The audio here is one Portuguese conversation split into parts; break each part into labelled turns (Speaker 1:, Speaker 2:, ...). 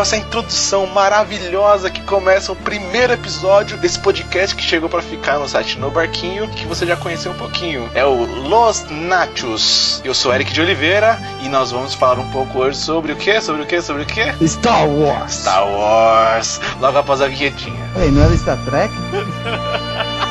Speaker 1: com essa introdução maravilhosa que começa o primeiro episódio desse podcast que chegou pra ficar no site No Barquinho, que você já conheceu um pouquinho. É o Los Nachos. Eu sou Eric de Oliveira e nós vamos falar um pouco hoje sobre o que? Sobre o que? Sobre o que?
Speaker 2: Star Wars.
Speaker 1: Star Wars. Logo após a vinhetinha.
Speaker 2: Ei, não era Star Trek?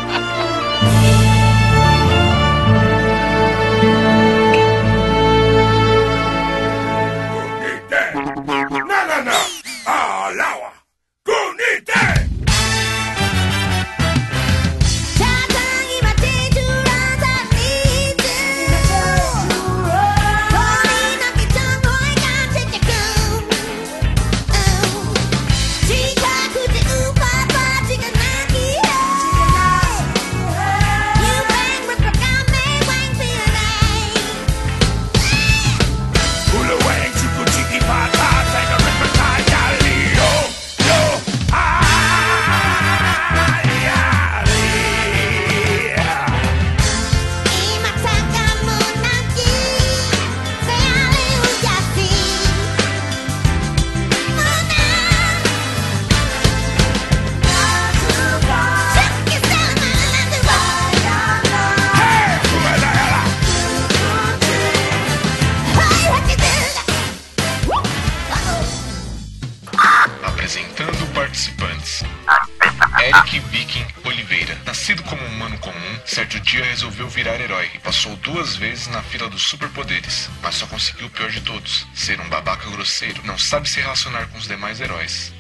Speaker 3: todos: ser um babaca grosseiro. Não sabe se relacionar com os demais heróis.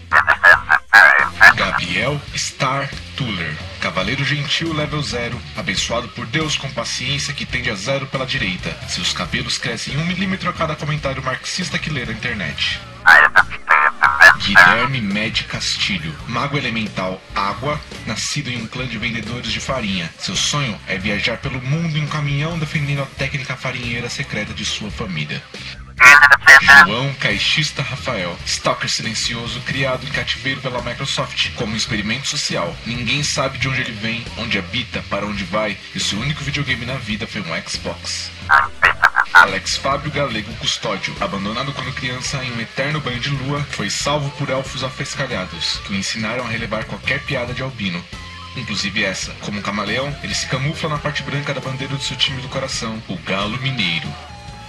Speaker 3: Gabriel Star Tuller. Cavaleiro gentil level 0, abençoado por Deus com paciência que tende a zero pela direita. Seus cabelos crescem um milímetro a cada comentário marxista que lê na internet. Guilherme Med Castilho, mago elemental água, nascido em um clã de vendedores de farinha. Seu sonho é viajar pelo mundo em um caminhão defendendo a técnica farinheira secreta de sua família. João Caixista Rafael, stalker silencioso criado em cativeiro pela Microsoft como um experimento social. Ninguém sabe de onde ele vem, onde habita, para onde vai, e seu único videogame na vida foi um Xbox. Alex Fábio Galego Custódio, abandonado quando criança em um eterno banho de lua, foi salvo por elfos afescalhados, que o ensinaram a relevar qualquer piada de albino. Inclusive essa. Como um camaleão, ele se camufla na parte branca da bandeira do seu time do coração, o Galo Mineiro.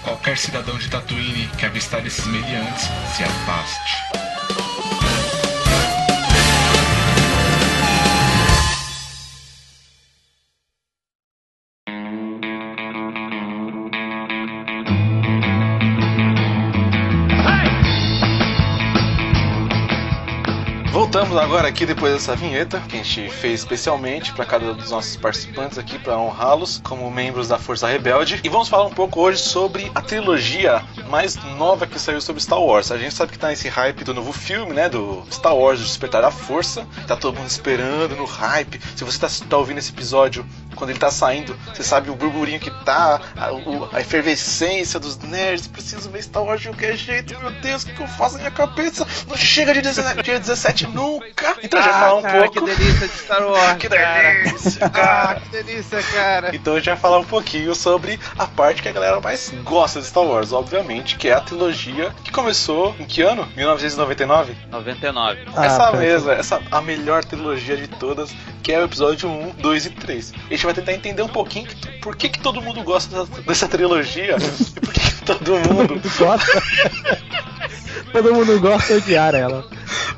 Speaker 3: Qualquer cidadão de Tatooine que avistar esses meliantes, se afaste.
Speaker 1: Voltamos agora aqui depois dessa vinheta que a gente fez especialmente para cada um dos nossos participantes aqui para honrá-los como membros da Força Rebelde e vamos falar um pouco hoje sobre a trilogia mais nova que saiu sobre Star Wars. A gente sabe que tá nesse hype do novo filme, né, do Star Wars o Despertar da Força. Tá todo mundo esperando no hype. Se você tá, tá ouvindo esse episódio quando ele tá saindo, você sabe o burburinho que tá, a, a efervescência dos nerds. Preciso ver Star Wars de qualquer jeito. Meu Deus, o que eu faço na minha cabeça? Não chega de 17, dia 17 nunca. Então já falar um
Speaker 4: cara,
Speaker 1: pouco.
Speaker 4: Que delícia de Star Wars,
Speaker 1: Que delícia,
Speaker 4: Ah,
Speaker 1: cara.
Speaker 4: que delícia, cara.
Speaker 1: Então a gente vai falar um pouquinho sobre a parte que a galera mais gosta de Star Wars, obviamente, que é a trilogia que começou em que ano? 1999?
Speaker 4: 99.
Speaker 2: Ah,
Speaker 1: essa mesma, essa a melhor trilogia de todas, que é o episódio 1, 2 e 3. A gente vai tentar entender um pouquinho que- por que, que todo mundo gosta dessa, dessa trilogia e por que, que todo mundo
Speaker 2: Tu gosta? Todo mundo gosta de odiar ela.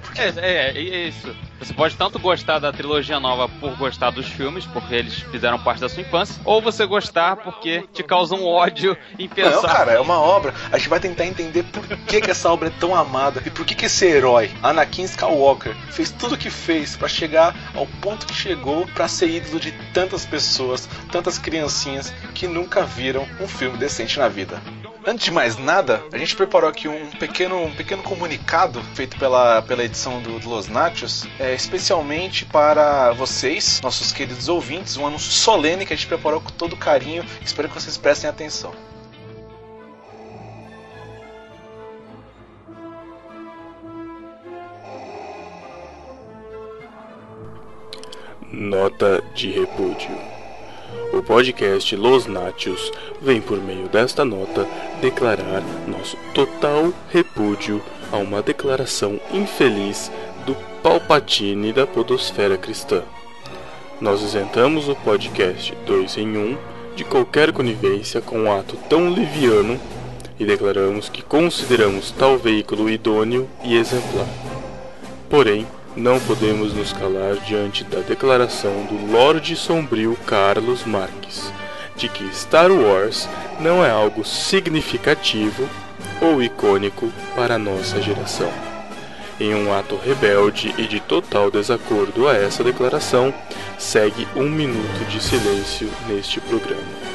Speaker 1: Por
Speaker 5: É, é, é isso. Você pode tanto gostar da trilogia nova por gostar dos filmes, porque eles fizeram parte da sua infância, ou você gostar porque te causa um ódio em
Speaker 1: Não, cara, é uma obra. A gente vai tentar entender por que, que essa obra é tão amada e por que, que esse herói, Anakin Skywalker, fez tudo o que fez pra chegar ao ponto que chegou pra ser ídolo de tantas pessoas, tantas criancinhas que nunca viram um filme decente na vida. Antes de mais nada, a gente preparou aqui um pequeno, um pequeno comunicado feito pela, pela edição do, do Los Nachos, é, especialmente para vocês, nossos queridos ouvintes, um anúncio solene que a gente preparou com todo carinho. Espero que vocês prestem atenção.
Speaker 6: Nota de repúdio. O podcast Los Nátios vem por meio desta nota declarar nosso total repúdio a uma declaração infeliz do Palpatine da podosfera cristã. Nós isentamos o podcast 2 em 1 de qualquer conivência com um ato tão liviano e declaramos que consideramos tal veículo idôneo e exemplar. Porém, não podemos nos calar diante da declaração do Lorde Sombrio Carlos Marques de que Star Wars não é algo significativo ou icônico para a nossa geração. Em um ato rebelde e de total desacordo a essa declaração, segue um minuto de silêncio neste programa.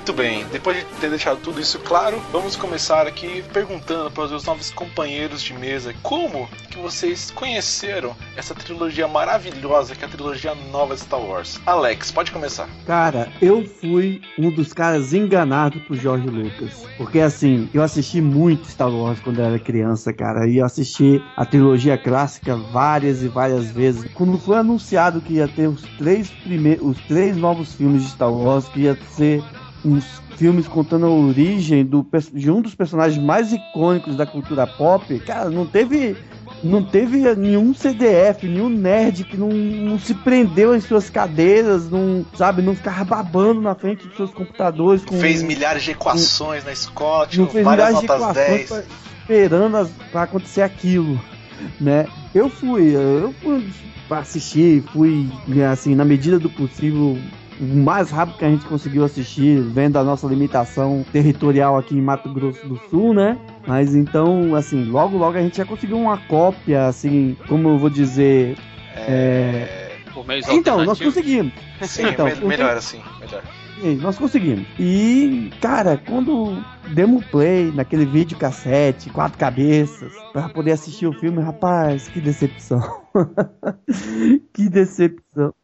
Speaker 1: Muito bem, depois de ter deixado tudo isso claro, vamos começar aqui perguntando para os meus novos companheiros de mesa como que vocês conheceram essa trilogia maravilhosa que é a trilogia nova de Star Wars. Alex, pode começar.
Speaker 7: Cara, eu fui um dos caras enganados por George Lucas. Porque assim, eu assisti muito Star Wars quando eu era criança, cara. E eu assisti a trilogia clássica várias e várias vezes. Quando foi anunciado que ia ter os três primeiros, os três novos filmes de Star Wars, que ia ser uns filmes contando a origem do, de um dos personagens mais icônicos da cultura pop, cara, não teve não teve nenhum CDF, nenhum nerd que não, não se prendeu em suas cadeiras, não, sabe, não ficava babando na frente dos seus computadores com
Speaker 1: Fez milhares de equações na escola,
Speaker 7: fez
Speaker 1: várias
Speaker 7: milhares de
Speaker 1: notas
Speaker 7: equações
Speaker 1: 10.
Speaker 7: pra- esperando as- pra acontecer aquilo, né? Eu fui, eu fui assistir, fui, assim, na medida do possível, o mais rápido que a gente conseguiu assistir, vendo a nossa limitação territorial aqui em Mato Grosso do Sul, né? Mas então, assim, logo logo a gente já conseguiu uma cópia, assim, como eu vou dizer. é,
Speaker 5: Por meios
Speaker 7: Então, nós conseguimos.
Speaker 1: Sim,
Speaker 7: Então,
Speaker 1: melhor assim, melhor.
Speaker 7: Sim, nós conseguimos. E, cara, quando demos play naquele vídeo cassete, quatro cabeças, pra poder assistir o filme, rapaz, que decepção. que decepção.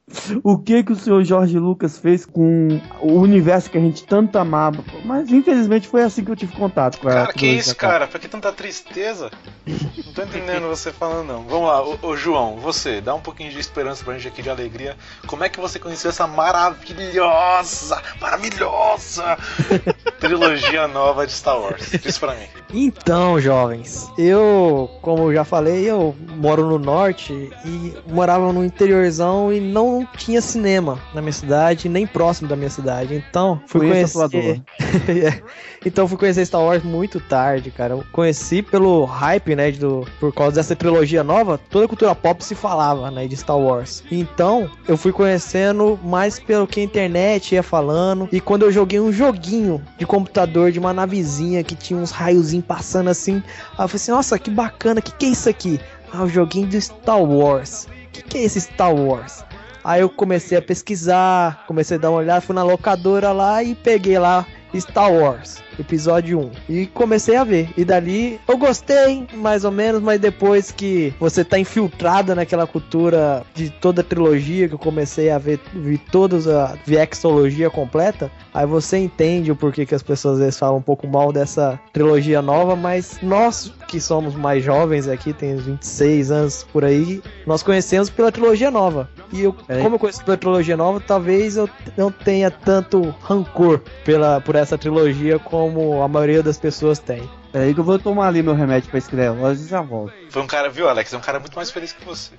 Speaker 7: O que que o senhor Jorge Lucas fez com o universo que a gente tanto amava? Mas infelizmente foi assim que eu tive contato com a
Speaker 1: Cara, que isso, cara? Pra que tanta tristeza? Não tô entendendo você falando, não. Vamos lá, ô, ô, João, você, dá um pouquinho de esperança pra gente aqui de alegria. Como é que você conheceu essa maravilhosa, maravilhosa trilogia nova de Star Wars? Diz pra mim.
Speaker 8: Então, jovens, eu, como eu já falei, eu moro no norte e morava no interiorzão e não tinha cinema na minha cidade, nem próximo da minha cidade. Então, fui
Speaker 7: Conheço a
Speaker 8: conhecer. Então, fui conhecer Star Wars muito tarde, cara. Eu conheci pelo hype, né, do por causa dessa trilogia nova, toda a cultura pop se falava, né, de Star Wars. Então, eu fui conhecendo mais pelo que a internet ia falando e quando eu joguei um joguinho de computador de uma navezinha que tinha uns raiozinhos passando assim, eu falei assim, nossa, que bacana, que que é isso aqui? Ah, o joguinho de Star Wars. Que que é esse Star Wars? Aí eu comecei a pesquisar, comecei a dar uma olhada, fui na locadora lá e peguei lá Star Wars, episódio 1. E comecei a ver. E dali eu gostei, mais ou menos, mas depois que você tá infiltrada naquela cultura de toda a trilogia, que eu comecei a ver, vi todos a Vexologia completa, aí você entende o porquê que as pessoas às vezes falam um pouco mal dessa trilogia nova, mas nós que somos mais jovens aqui, tem uns 26 anos por aí, nós conhecemos pela trilogia nova. E eu,
Speaker 7: Peraí.
Speaker 8: como eu conheço pela trilogia nova, talvez eu não tenha tanto rancor pela, por essa trilogia como a maioria das pessoas tem.
Speaker 7: Peraí que eu vou tomar ali meu remédio pra escrever e já volto.
Speaker 1: Foi um cara, viu, Alex? É um cara muito mais feliz que você.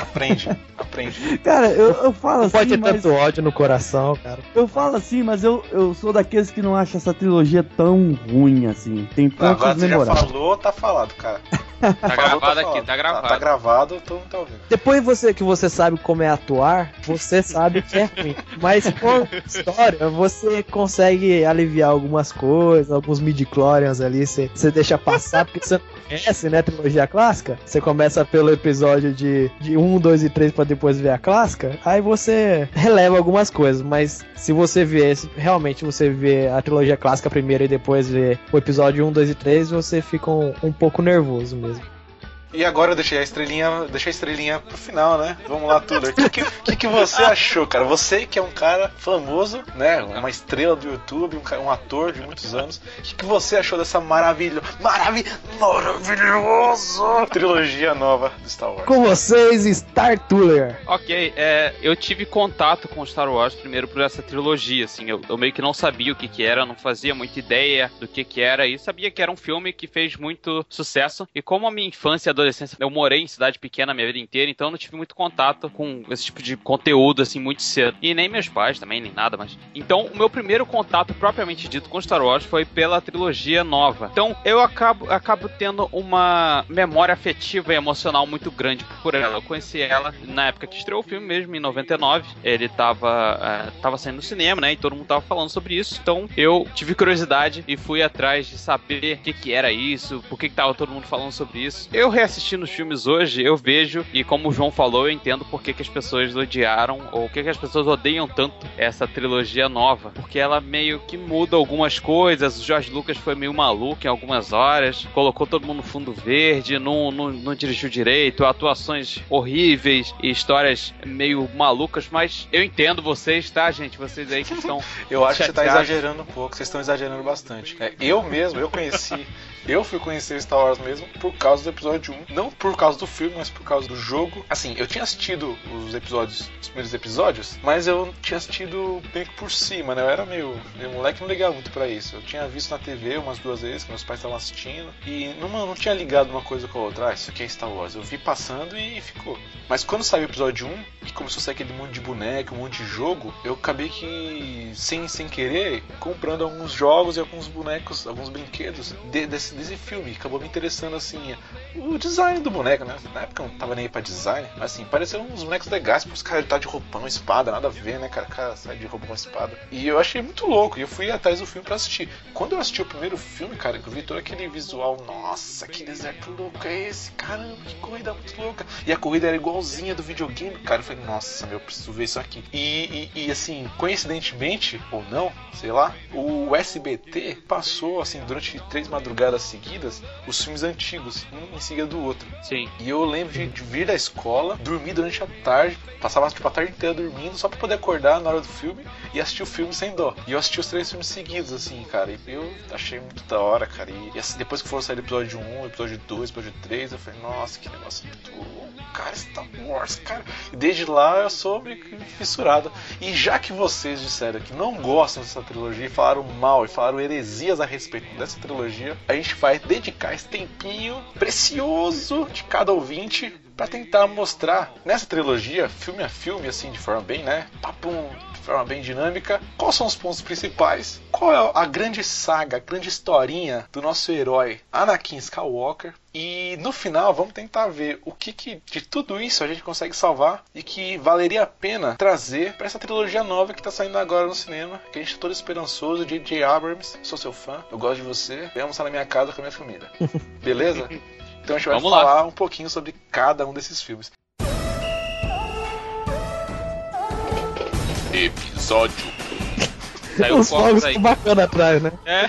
Speaker 1: Aprende, aprende.
Speaker 7: Cara, eu, eu falo
Speaker 8: Não pode
Speaker 7: assim,
Speaker 8: ter
Speaker 7: mas...
Speaker 8: tanto ódio no coração, cara.
Speaker 7: Eu falo assim, mas eu, eu sou daqueles que não acham essa trilogia tão ruim assim. Tem
Speaker 1: Ah, agora
Speaker 7: pontos
Speaker 1: você já
Speaker 7: memoráveis.
Speaker 1: falou, tá falado, cara.
Speaker 5: Tá
Speaker 1: Falou,
Speaker 5: gravado aqui,
Speaker 1: falado.
Speaker 5: tá gravado.
Speaker 1: Tá, gravado, todo mundo tá ouvindo.
Speaker 8: Depois você que você sabe como é atuar, você sabe que é ruim. Mas com história, você consegue aliviar algumas coisas, alguns midi-chlorians ali, você, você deixa passar, porque você não conhece, né, trilogia clássica. Você começa pelo episódio de, de 1, 2 e 3 pra depois ver a clássica, aí você releva algumas coisas, mas se você vê, se realmente você vê a trilogia clássica primeiro e depois vê o episódio 1, 2 e 3, você fica um, um pouco nervoso mesmo.
Speaker 1: E agora eu deixei a estrelinha, deixei a estrelinha pro final, né? Vamos lá, tudo. O que, que, que você achou, cara? Você que é um cara famoso, né? Uma estrela do YouTube, um, um ator de muitos anos. O que, que você achou dessa maravilha, maravi, maravilhoso trilogia nova do Star Wars?
Speaker 8: Com vocês, Star Tuller.
Speaker 5: Ok, é, eu tive contato com Star Wars primeiro por essa trilogia, assim, eu, eu meio que não sabia o que que era, não fazia muita ideia do que que era, e sabia que era um filme que fez muito sucesso, e como a minha infância adolescência, eu morei em cidade pequena a minha vida inteira, então eu não tive muito contato com esse tipo de conteúdo, assim, muito cedo. E nem meus pais também, nem nada, mas... Então, o meu primeiro contato, propriamente dito, com Star Wars foi pela trilogia nova. Então, eu acabo, acabo tendo uma memória afetiva e emocional muito grande por ela. Eu conheci ela na época que estreou o filme mesmo, em 99. Ele tava, é, tava saindo no cinema, né? E todo mundo tava falando sobre isso. Então eu tive curiosidade e fui atrás de saber o que, que era isso, por que, que tava todo mundo falando sobre isso. Eu reassistindo os filmes hoje, eu vejo, e como o João falou, eu entendo por que, que as pessoas odiaram, ou por que, que as pessoas odeiam tanto essa trilogia nova. Porque ela meio que muda algumas coisas. O George Lucas foi meio maluco em algumas horas, colocou todo mundo no fundo verde, não, não, não dirigiu direito, atuações horríveis e histórias meio malucas, mas eu entendo vocês, tá, gente? Vocês aí que estão.
Speaker 1: Eu acho que você tá
Speaker 5: chateados.
Speaker 1: exagerando um pouco, vocês estão exagerando bastante. É, eu mesmo, eu conheci, eu fui conhecer Star Wars mesmo por causa do episódio 1. Não por causa do filme, mas por causa do jogo. Assim, eu tinha assistido os episódios, os primeiros episódios, mas eu tinha assistido meio que por cima, né? Eu era meio, meio moleque, não ligava muito pra isso. Eu tinha visto na TV umas duas vezes, que meus pais estavam assistindo, e não, não tinha ligado uma coisa com a outra. Ah, isso aqui é Star Wars. Eu vi passando e ficou. Mas quando saiu o episódio 1, e começou a sair aquele monte de boneco, um monte de jogo, eu acabei que, sem, sem querer, comprando alguns jogos e alguns bonecos, alguns brinquedos de- desse, desse filme. Acabou me interessando, assim, o design do boneco, né? Na época eu não tava nem aí pra design, mas assim, pareceram uns bonecos legais, porque os caras tá de roupão, espada, nada a ver, né, cara? O cara sai de roupão, espada. E eu achei muito louco, e eu fui atrás do filme pra assistir. Quando eu assisti o primeiro filme, cara, que eu vi todo aquele visual, nossa, que deserto louco é esse? Caramba, que corrida muito louca. E a corrida era igualzinha do videogame, cara. Eu falei, nossa, meu, eu preciso ver isso aqui. E, e, e, assim, coincidentemente, ou não, sei lá, o SBT passou, assim, durante três madrugadas seguidas, os filmes antigos, um em seguida do outro.
Speaker 5: Sim.
Speaker 1: E eu lembro de, de vir da escola, dormir durante a tarde, passava tipo, a tarde inteira dormindo, só pra poder acordar na hora do filme e assistir o filme sem dó. E eu assisti os três filmes seguidos, assim, cara. E eu achei muito da hora, cara. E, e, assim, depois que foram sair episódio 1, episódio 2, episódio 3, eu falei, nossa, que negócio muito louco, cara, Star Wars, cara. E desde lá eu sou meio que fissurado. E já que vocês disseram que não gostam dessa trilogia e falaram mal e falaram heresias a respeito dessa trilogia, a gente vai dedicar esse tempinho precioso de cada ouvinte para tentar mostrar nessa trilogia, filme a filme, assim, de forma bem, né? Papum, de forma bem dinâmica, quais são os pontos principais, qual é a grande saga, a grande historinha do nosso herói Anakin Skywalker. E no final vamos tentar ver o que, que de tudo isso a gente consegue salvar e que valeria a pena trazer para essa trilogia nova que tá saindo agora no cinema, que a gente tá todo esperançoso, J.J. Abrams, sou seu fã, eu gosto de você, vem almoçar na minha casa com a minha família. Beleza? Então a gente vai
Speaker 5: Vamos lá.
Speaker 1: falar um pouquinho sobre cada um desses filmes.
Speaker 3: Episódio
Speaker 5: Saiu
Speaker 8: Os
Speaker 5: fogos aí.
Speaker 8: estão bacana atrás, né?
Speaker 5: É.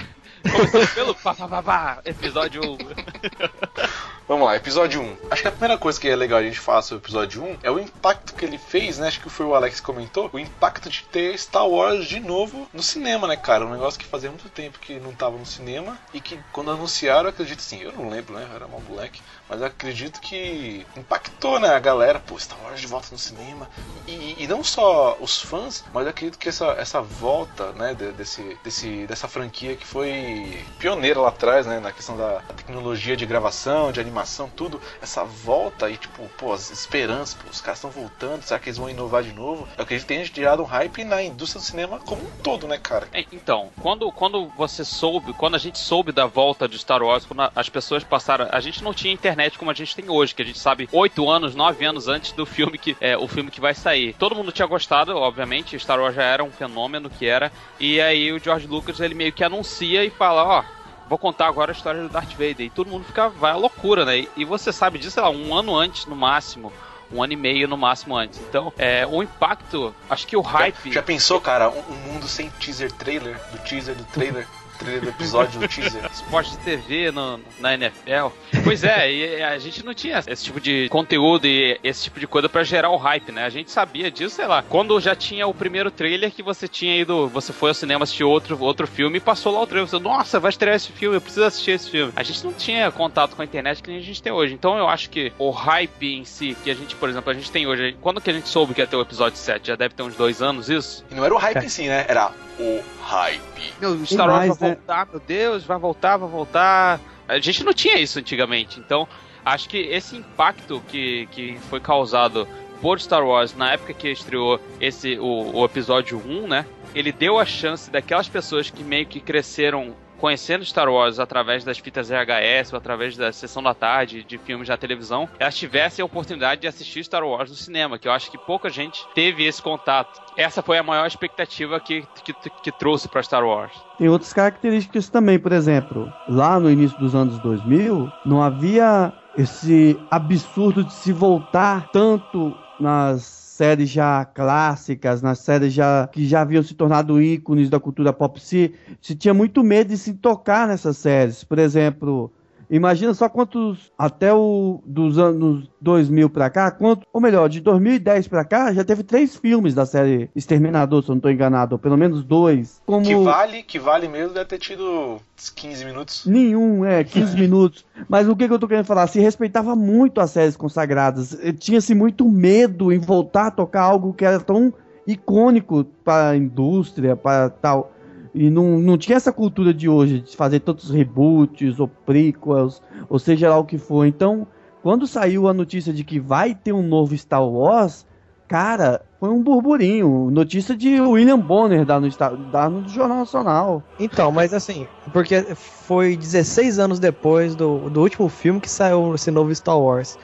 Speaker 5: Pelo pá, pá, pá, pá, episódio 1.
Speaker 1: Vamos lá, episódio 1. Acho que a primeira coisa que é legal a gente falar sobre o episódio 1 é o impacto que ele fez, né? Acho que foi o Alex que comentou. O impacto de ter Star Wars de novo no cinema, né, cara? Um negócio que fazia muito tempo que não tava no cinema e que quando anunciaram, acredito assim, eu não lembro, né? Era mal moleque, mas eu acredito que impactou, né, a galera. Pô, Star Wars de volta no cinema. E, e não só os fãs, mas eu acredito que essa, essa volta, né, de- desse, desse, dessa franquia que foi pioneira lá atrás, né, na questão da tecnologia de gravação, de animação tudo, essa volta e tipo, pô, as esperanças, pô, os caras estão voltando, será que eles vão inovar de novo? Eu acredito que tenha gerado um hype na indústria do cinema como um todo, né, cara?
Speaker 5: É, Então, quando, quando você soube, quando a gente soube da volta de Star Wars, quando as pessoas passaram. A gente não tinha internet como a gente tem hoje, que a gente sabe oito anos, nove anos antes do filme que é o filme que vai sair. Todo mundo tinha gostado, obviamente, Star Wars já era um fenômeno que era. E aí o George Lucas ele meio que anuncia e fala, ó. Vou contar agora a história do Darth Vader. E todo mundo fica, vai à loucura, né? E, e você sabe disso, sei lá, um ano antes no máximo. Um ano e meio no máximo antes. Então, é, o impacto, acho que o hype.
Speaker 1: Já, já pensou, cara, um, um mundo sem teaser trailer, do teaser do trailer, trailer do episódio do teaser?
Speaker 5: esporte de TV no- na NFL. Pois é, e a gente não tinha esse tipo de conteúdo e esse tipo de coisa pra gerar o hype, né? A gente sabia disso, sei lá, quando já tinha o primeiro trailer que você tinha ido, você foi ao cinema assistir outro, outro filme e passou lá o trailer. Você, nossa, vai estrear esse filme, eu preciso assistir esse filme. A gente não tinha contato com a internet que a gente tem hoje. Então eu acho que o hype em si, que a gente, por exemplo, a gente tem hoje, quando que a gente soube que ia ter o episódio 7? Já deve ter uns dois anos isso?
Speaker 1: E não era o hype em si, né? Era o hype.
Speaker 5: Meu, Star Wars
Speaker 7: mais,
Speaker 5: vai
Speaker 7: né?
Speaker 5: voltar, meu Deus, vai voltar, vai voltar. A gente não tinha isso antigamente, então acho que esse impacto que, que foi causado por Star Wars na época que estreou esse o, o episódio 1, né? Ele deu a chance daquelas pessoas que meio que cresceram conhecendo Star Wars através das fitas VHS ou através da sessão da tarde de filmes da televisão, elas tivessem a oportunidade de assistir Star Wars no cinema, que eu acho que pouca gente teve esse contato. Essa foi a maior expectativa que, que, que trouxe para Star Wars.
Speaker 7: Tem outras características também, por exemplo, lá no início dos anos 2000, não havia esse absurdo de se voltar tanto nas séries já clássicas, nas séries já que já haviam se tornado ícones da cultura pop, se, se tinha muito medo de se tocar nessas séries. Por exemplo, imagina só quantos até o dos anos 2000 pra cá, quanto, ou melhor, de 2010 pra cá, já teve três filmes da série Exterminador, se eu não tô enganado, ou pelo menos dois. Como
Speaker 1: Que vale, que vale mesmo deve ter tido uns 15 minutos.
Speaker 7: Nenhum, é, 15 minutos. Mas o que, que eu tô querendo falar? Se respeitava muito as séries consagradas. Eh, Tinha-se muito medo em voltar a tocar algo que era tão icônico para a indústria, para tal. E não, não tinha essa cultura de hoje, de fazer tantos reboots ou prequels, ou seja lá o que for. Então, quando saiu a notícia de que vai ter um novo Star Wars, cara, foi um burburinho. Notícia de William Bonner da no, Star- da no Jornal Nacional.
Speaker 8: Então, mas assim, porque foi 16 anos depois do, do último filme que saiu esse novo Star Wars.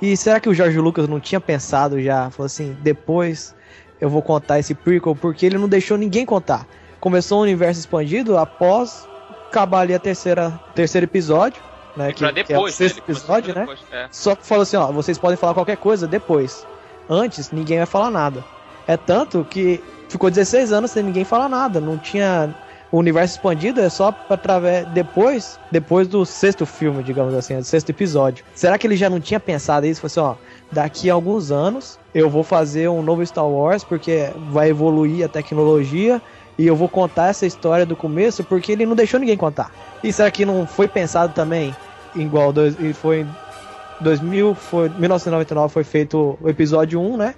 Speaker 8: E será que o George Lucas não tinha pensado já? Falou assim, depois eu vou contar esse prequel, porque ele não deixou ninguém contar. Começou o universo expandido após acabar ali a terceira terceiro episódio, né?
Speaker 5: Pra
Speaker 8: que, que é o
Speaker 5: depois, né?
Speaker 8: sexto
Speaker 5: começou
Speaker 8: episódio, né?
Speaker 5: depois, é.
Speaker 8: Só que falou assim, ó, vocês podem falar qualquer coisa depois. Antes, ninguém vai falar nada. É tanto que ficou 16 anos sem ninguém falar nada. Não tinha. O universo expandido é só através. Depois. Depois do sexto filme, digamos assim, do sexto episódio. Será que ele já não tinha pensado isso? Falou assim, ó. Daqui a alguns anos eu vou fazer um novo Star Wars, porque vai evoluir a tecnologia. E eu vou contar essa história do começo, porque ele não deixou ninguém contar. E será que não foi pensado também? Igual dois, e foi em 2000, foi 1999 foi feito o episódio 1, né?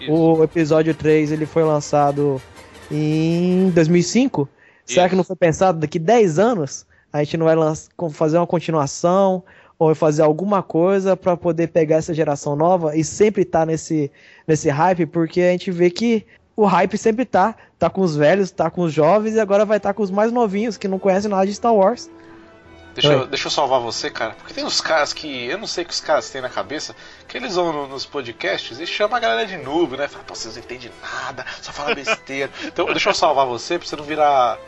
Speaker 5: Isso.
Speaker 8: O episódio 3 ele foi lançado em 2005. Será
Speaker 5: Isso.
Speaker 8: que não foi pensado daqui 10 anos a gente não vai fazer uma continuação ou fazer alguma coisa pra poder pegar essa geração nova e sempre tá nesse nesse hype, porque a gente vê que o hype sempre tá, tá com os velhos, tá com os jovens e agora vai estar com os mais novinhos que não conhecem nada de Star Wars.
Speaker 1: Deixa eu, deixa eu salvar você, cara. Porque tem uns caras que. Eu não sei o que os caras têm na cabeça. Que eles vão no- nos podcasts e chamam a galera de noob, né? Fala, pô, vocês não entendem nada, só fala besteira. então, deixa eu salvar você pra você não virar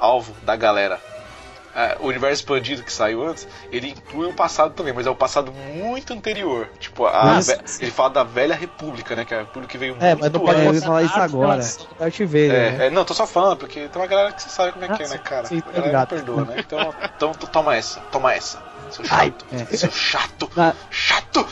Speaker 1: alvo da galera. É, o universo expandido que saiu antes, ele inclui o passado também, mas é o passado muito anterior. Tipo, ve- ele fala da velha república, né? Que é a república que veio
Speaker 8: É,
Speaker 1: muito
Speaker 8: mas não
Speaker 7: É,
Speaker 8: pode
Speaker 7: eu
Speaker 1: antes.
Speaker 7: falar isso agora.
Speaker 8: Darth Vader, né?
Speaker 1: É, é, não, tô só falando, porque tem uma galera que você sabe como é que é, né, cara?
Speaker 8: sim,
Speaker 1: a
Speaker 8: tô
Speaker 1: galera perdoa, né? Então, então to- toma essa, toma essa. Seu
Speaker 8: Ai.
Speaker 1: chato,
Speaker 7: É.
Speaker 1: seu chato,
Speaker 7: Na,
Speaker 1: chato!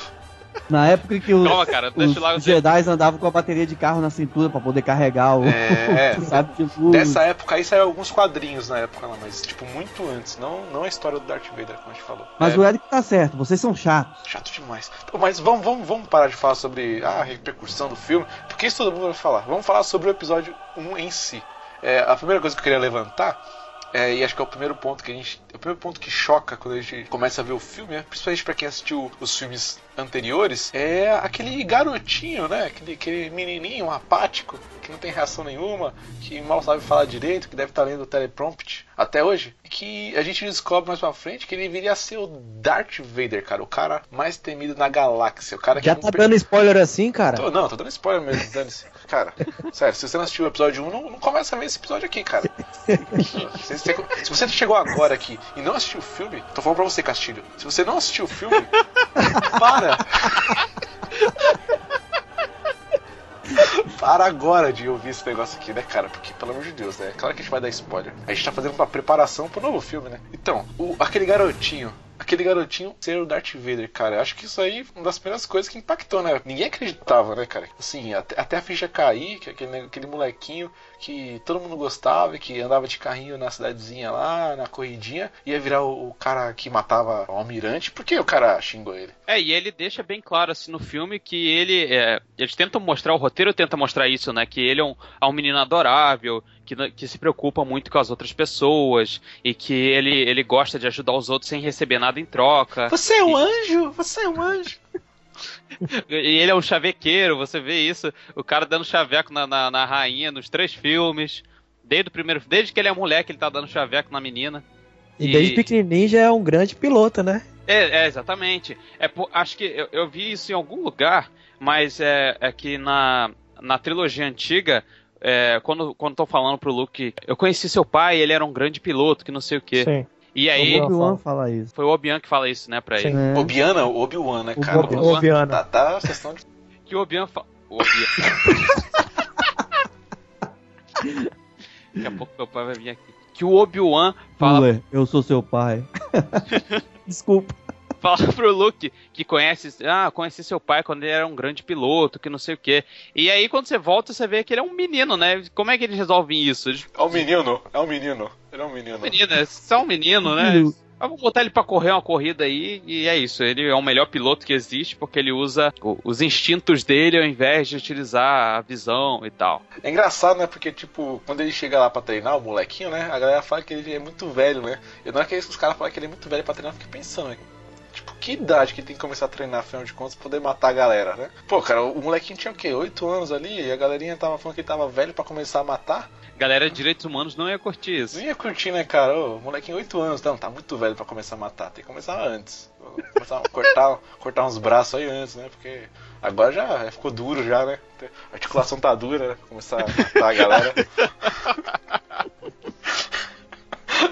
Speaker 7: Na época que os,
Speaker 5: Calma, cara,
Speaker 7: os
Speaker 5: lá.
Speaker 7: Jedi andavam com a bateria de carro na cintura pra poder carregar o,
Speaker 1: É,
Speaker 7: o sabe luz.
Speaker 1: dessa época aí saíram alguns quadrinhos na época lá, mas tipo, muito antes, não, não a história do Darth Vader, como a gente falou.
Speaker 7: Mas
Speaker 1: É,
Speaker 7: o Eric tá certo, vocês são chatos.
Speaker 1: Chato demais. Pô, mas vamos, vamos, vamos parar de falar sobre a repercussão do filme, porque isso todo mundo vai falar. Vamos falar sobre o episódio 1 em si. É, a primeira coisa que eu queria levantar É, e acho que é o primeiro ponto que a gente. É o primeiro ponto que choca quando a gente começa a ver o filme, né? principalmente pra quem assistiu os filmes anteriores, é aquele garotinho, né? Aquele, aquele menininho apático, que não tem reação nenhuma, que mal sabe falar direito, que deve estar lendo o teleprompt até hoje. Que a gente descobre mais pra frente que ele viria a ser o Darth Vader, cara. O cara mais temido na galáxia. O cara que
Speaker 8: Já tá
Speaker 1: per-
Speaker 8: dando spoiler assim, cara?
Speaker 1: Tô- não, tô dando spoiler mesmo, dane-se. Cara, sério, se você não assistiu o episódio 1, não, não começa a ver esse episódio aqui, cara. Se se você chegou agora aqui e não assistiu o filme, tô falando pra você, Castilho. Se você não assistiu o filme, para! Para agora de ouvir esse negócio aqui, né, cara? Porque, pelo amor de Deus, né? Claro que a gente vai dar spoiler. A gente tá fazendo uma preparação pro novo filme, né? Então, o- aquele garotinho. Aquele garotinho ser o Darth Vader, cara. Eu acho que isso aí é uma das primeiras coisas que impactou, né? Ninguém acreditava, né, cara? Assim, até, até a ficha cair, que aquele, aquele molequinho que todo mundo gostava, que andava de carrinho na cidadezinha lá, na corridinha, ia virar o, o cara que matava o almirante. Por que o cara xingou ele?
Speaker 5: É, e ele deixa bem claro assim no filme que ele. é, eles tentam mostrar, o roteiro tenta mostrar isso, né? Que ele é um, é um menino adorável, que, que se preocupa muito com as outras pessoas, e que ele, ele gosta de ajudar os outros sem receber nada em troca.
Speaker 1: Você é um anjo! Você é um anjo!
Speaker 5: E ele é um chavequeiro, você vê isso, o cara dando chaveco na, na, na rainha nos três filmes. Desde o primeiro. Desde que ele é moleque, ele tá dando chaveco na menina.
Speaker 8: E desde pequenininho já é um grande piloto, né?
Speaker 5: É, é, exatamente. É, acho que eu, eu vi isso em algum lugar, mas é, é que na, na trilogia antiga, é, quando, quando tô falando pro Luke, eu conheci seu pai, ele era um grande piloto, que não sei o quê.
Speaker 8: Sim.
Speaker 5: E aí,
Speaker 7: O Obi-Wan fala isso.
Speaker 5: foi o Obi-Wan que fala isso, né, pra ele.
Speaker 8: Sim.
Speaker 7: É.
Speaker 1: Obiana, Obi-Wan, né,
Speaker 7: O
Speaker 1: cara?
Speaker 7: Obi-
Speaker 8: Obiana.
Speaker 1: Tá, tá questão de.
Speaker 5: Que o Obi-Wan fala. Obi-Wan. Daqui a pouco meu pai vai vir aqui. Que o Obi-Wan fala
Speaker 7: Ué, eu sou seu pai. Desculpa.
Speaker 5: Fala pro Luke que conhece, ah, conheci seu pai quando ele era um grande piloto, que não sei o quê. E aí quando você volta, você vê que ele é um menino, né? Como é que eles resolvem isso? Eles,
Speaker 1: É um menino, é um menino. Ele é um menino.
Speaker 5: menino, é só um menino, né?
Speaker 7: Filho.
Speaker 5: Ah, vamos botar ele pra correr uma corrida aí e é isso. Ele é o melhor piloto que existe porque ele usa os instintos dele ao invés de utilizar a visão e tal.
Speaker 1: É engraçado, né? Porque, tipo, quando ele chega lá pra treinar, o molequinho, né? A galera fala que ele é muito velho, né? E não é que os caras falam que ele é muito velho pra treinar, eu fiquei pensando, né? Que idade que tem que começar a treinar, afinal de contas, pra poder matar a galera, né? Pô, cara, o molequinho tinha o quê? 8 anos ali, e a galerinha tava falando que ele tava velho pra começar a matar.
Speaker 5: Galera de direitos humanos não ia curtir isso.
Speaker 1: Não ia curtir, né, cara? Ô, molequinho 8 anos, não, tá muito velho pra começar a matar. Tem que começar antes. Começar a cortar, cortar uns braços aí antes, né? Porque agora já ficou duro já, né? A articulação tá dura, né? Começar a matar a galera.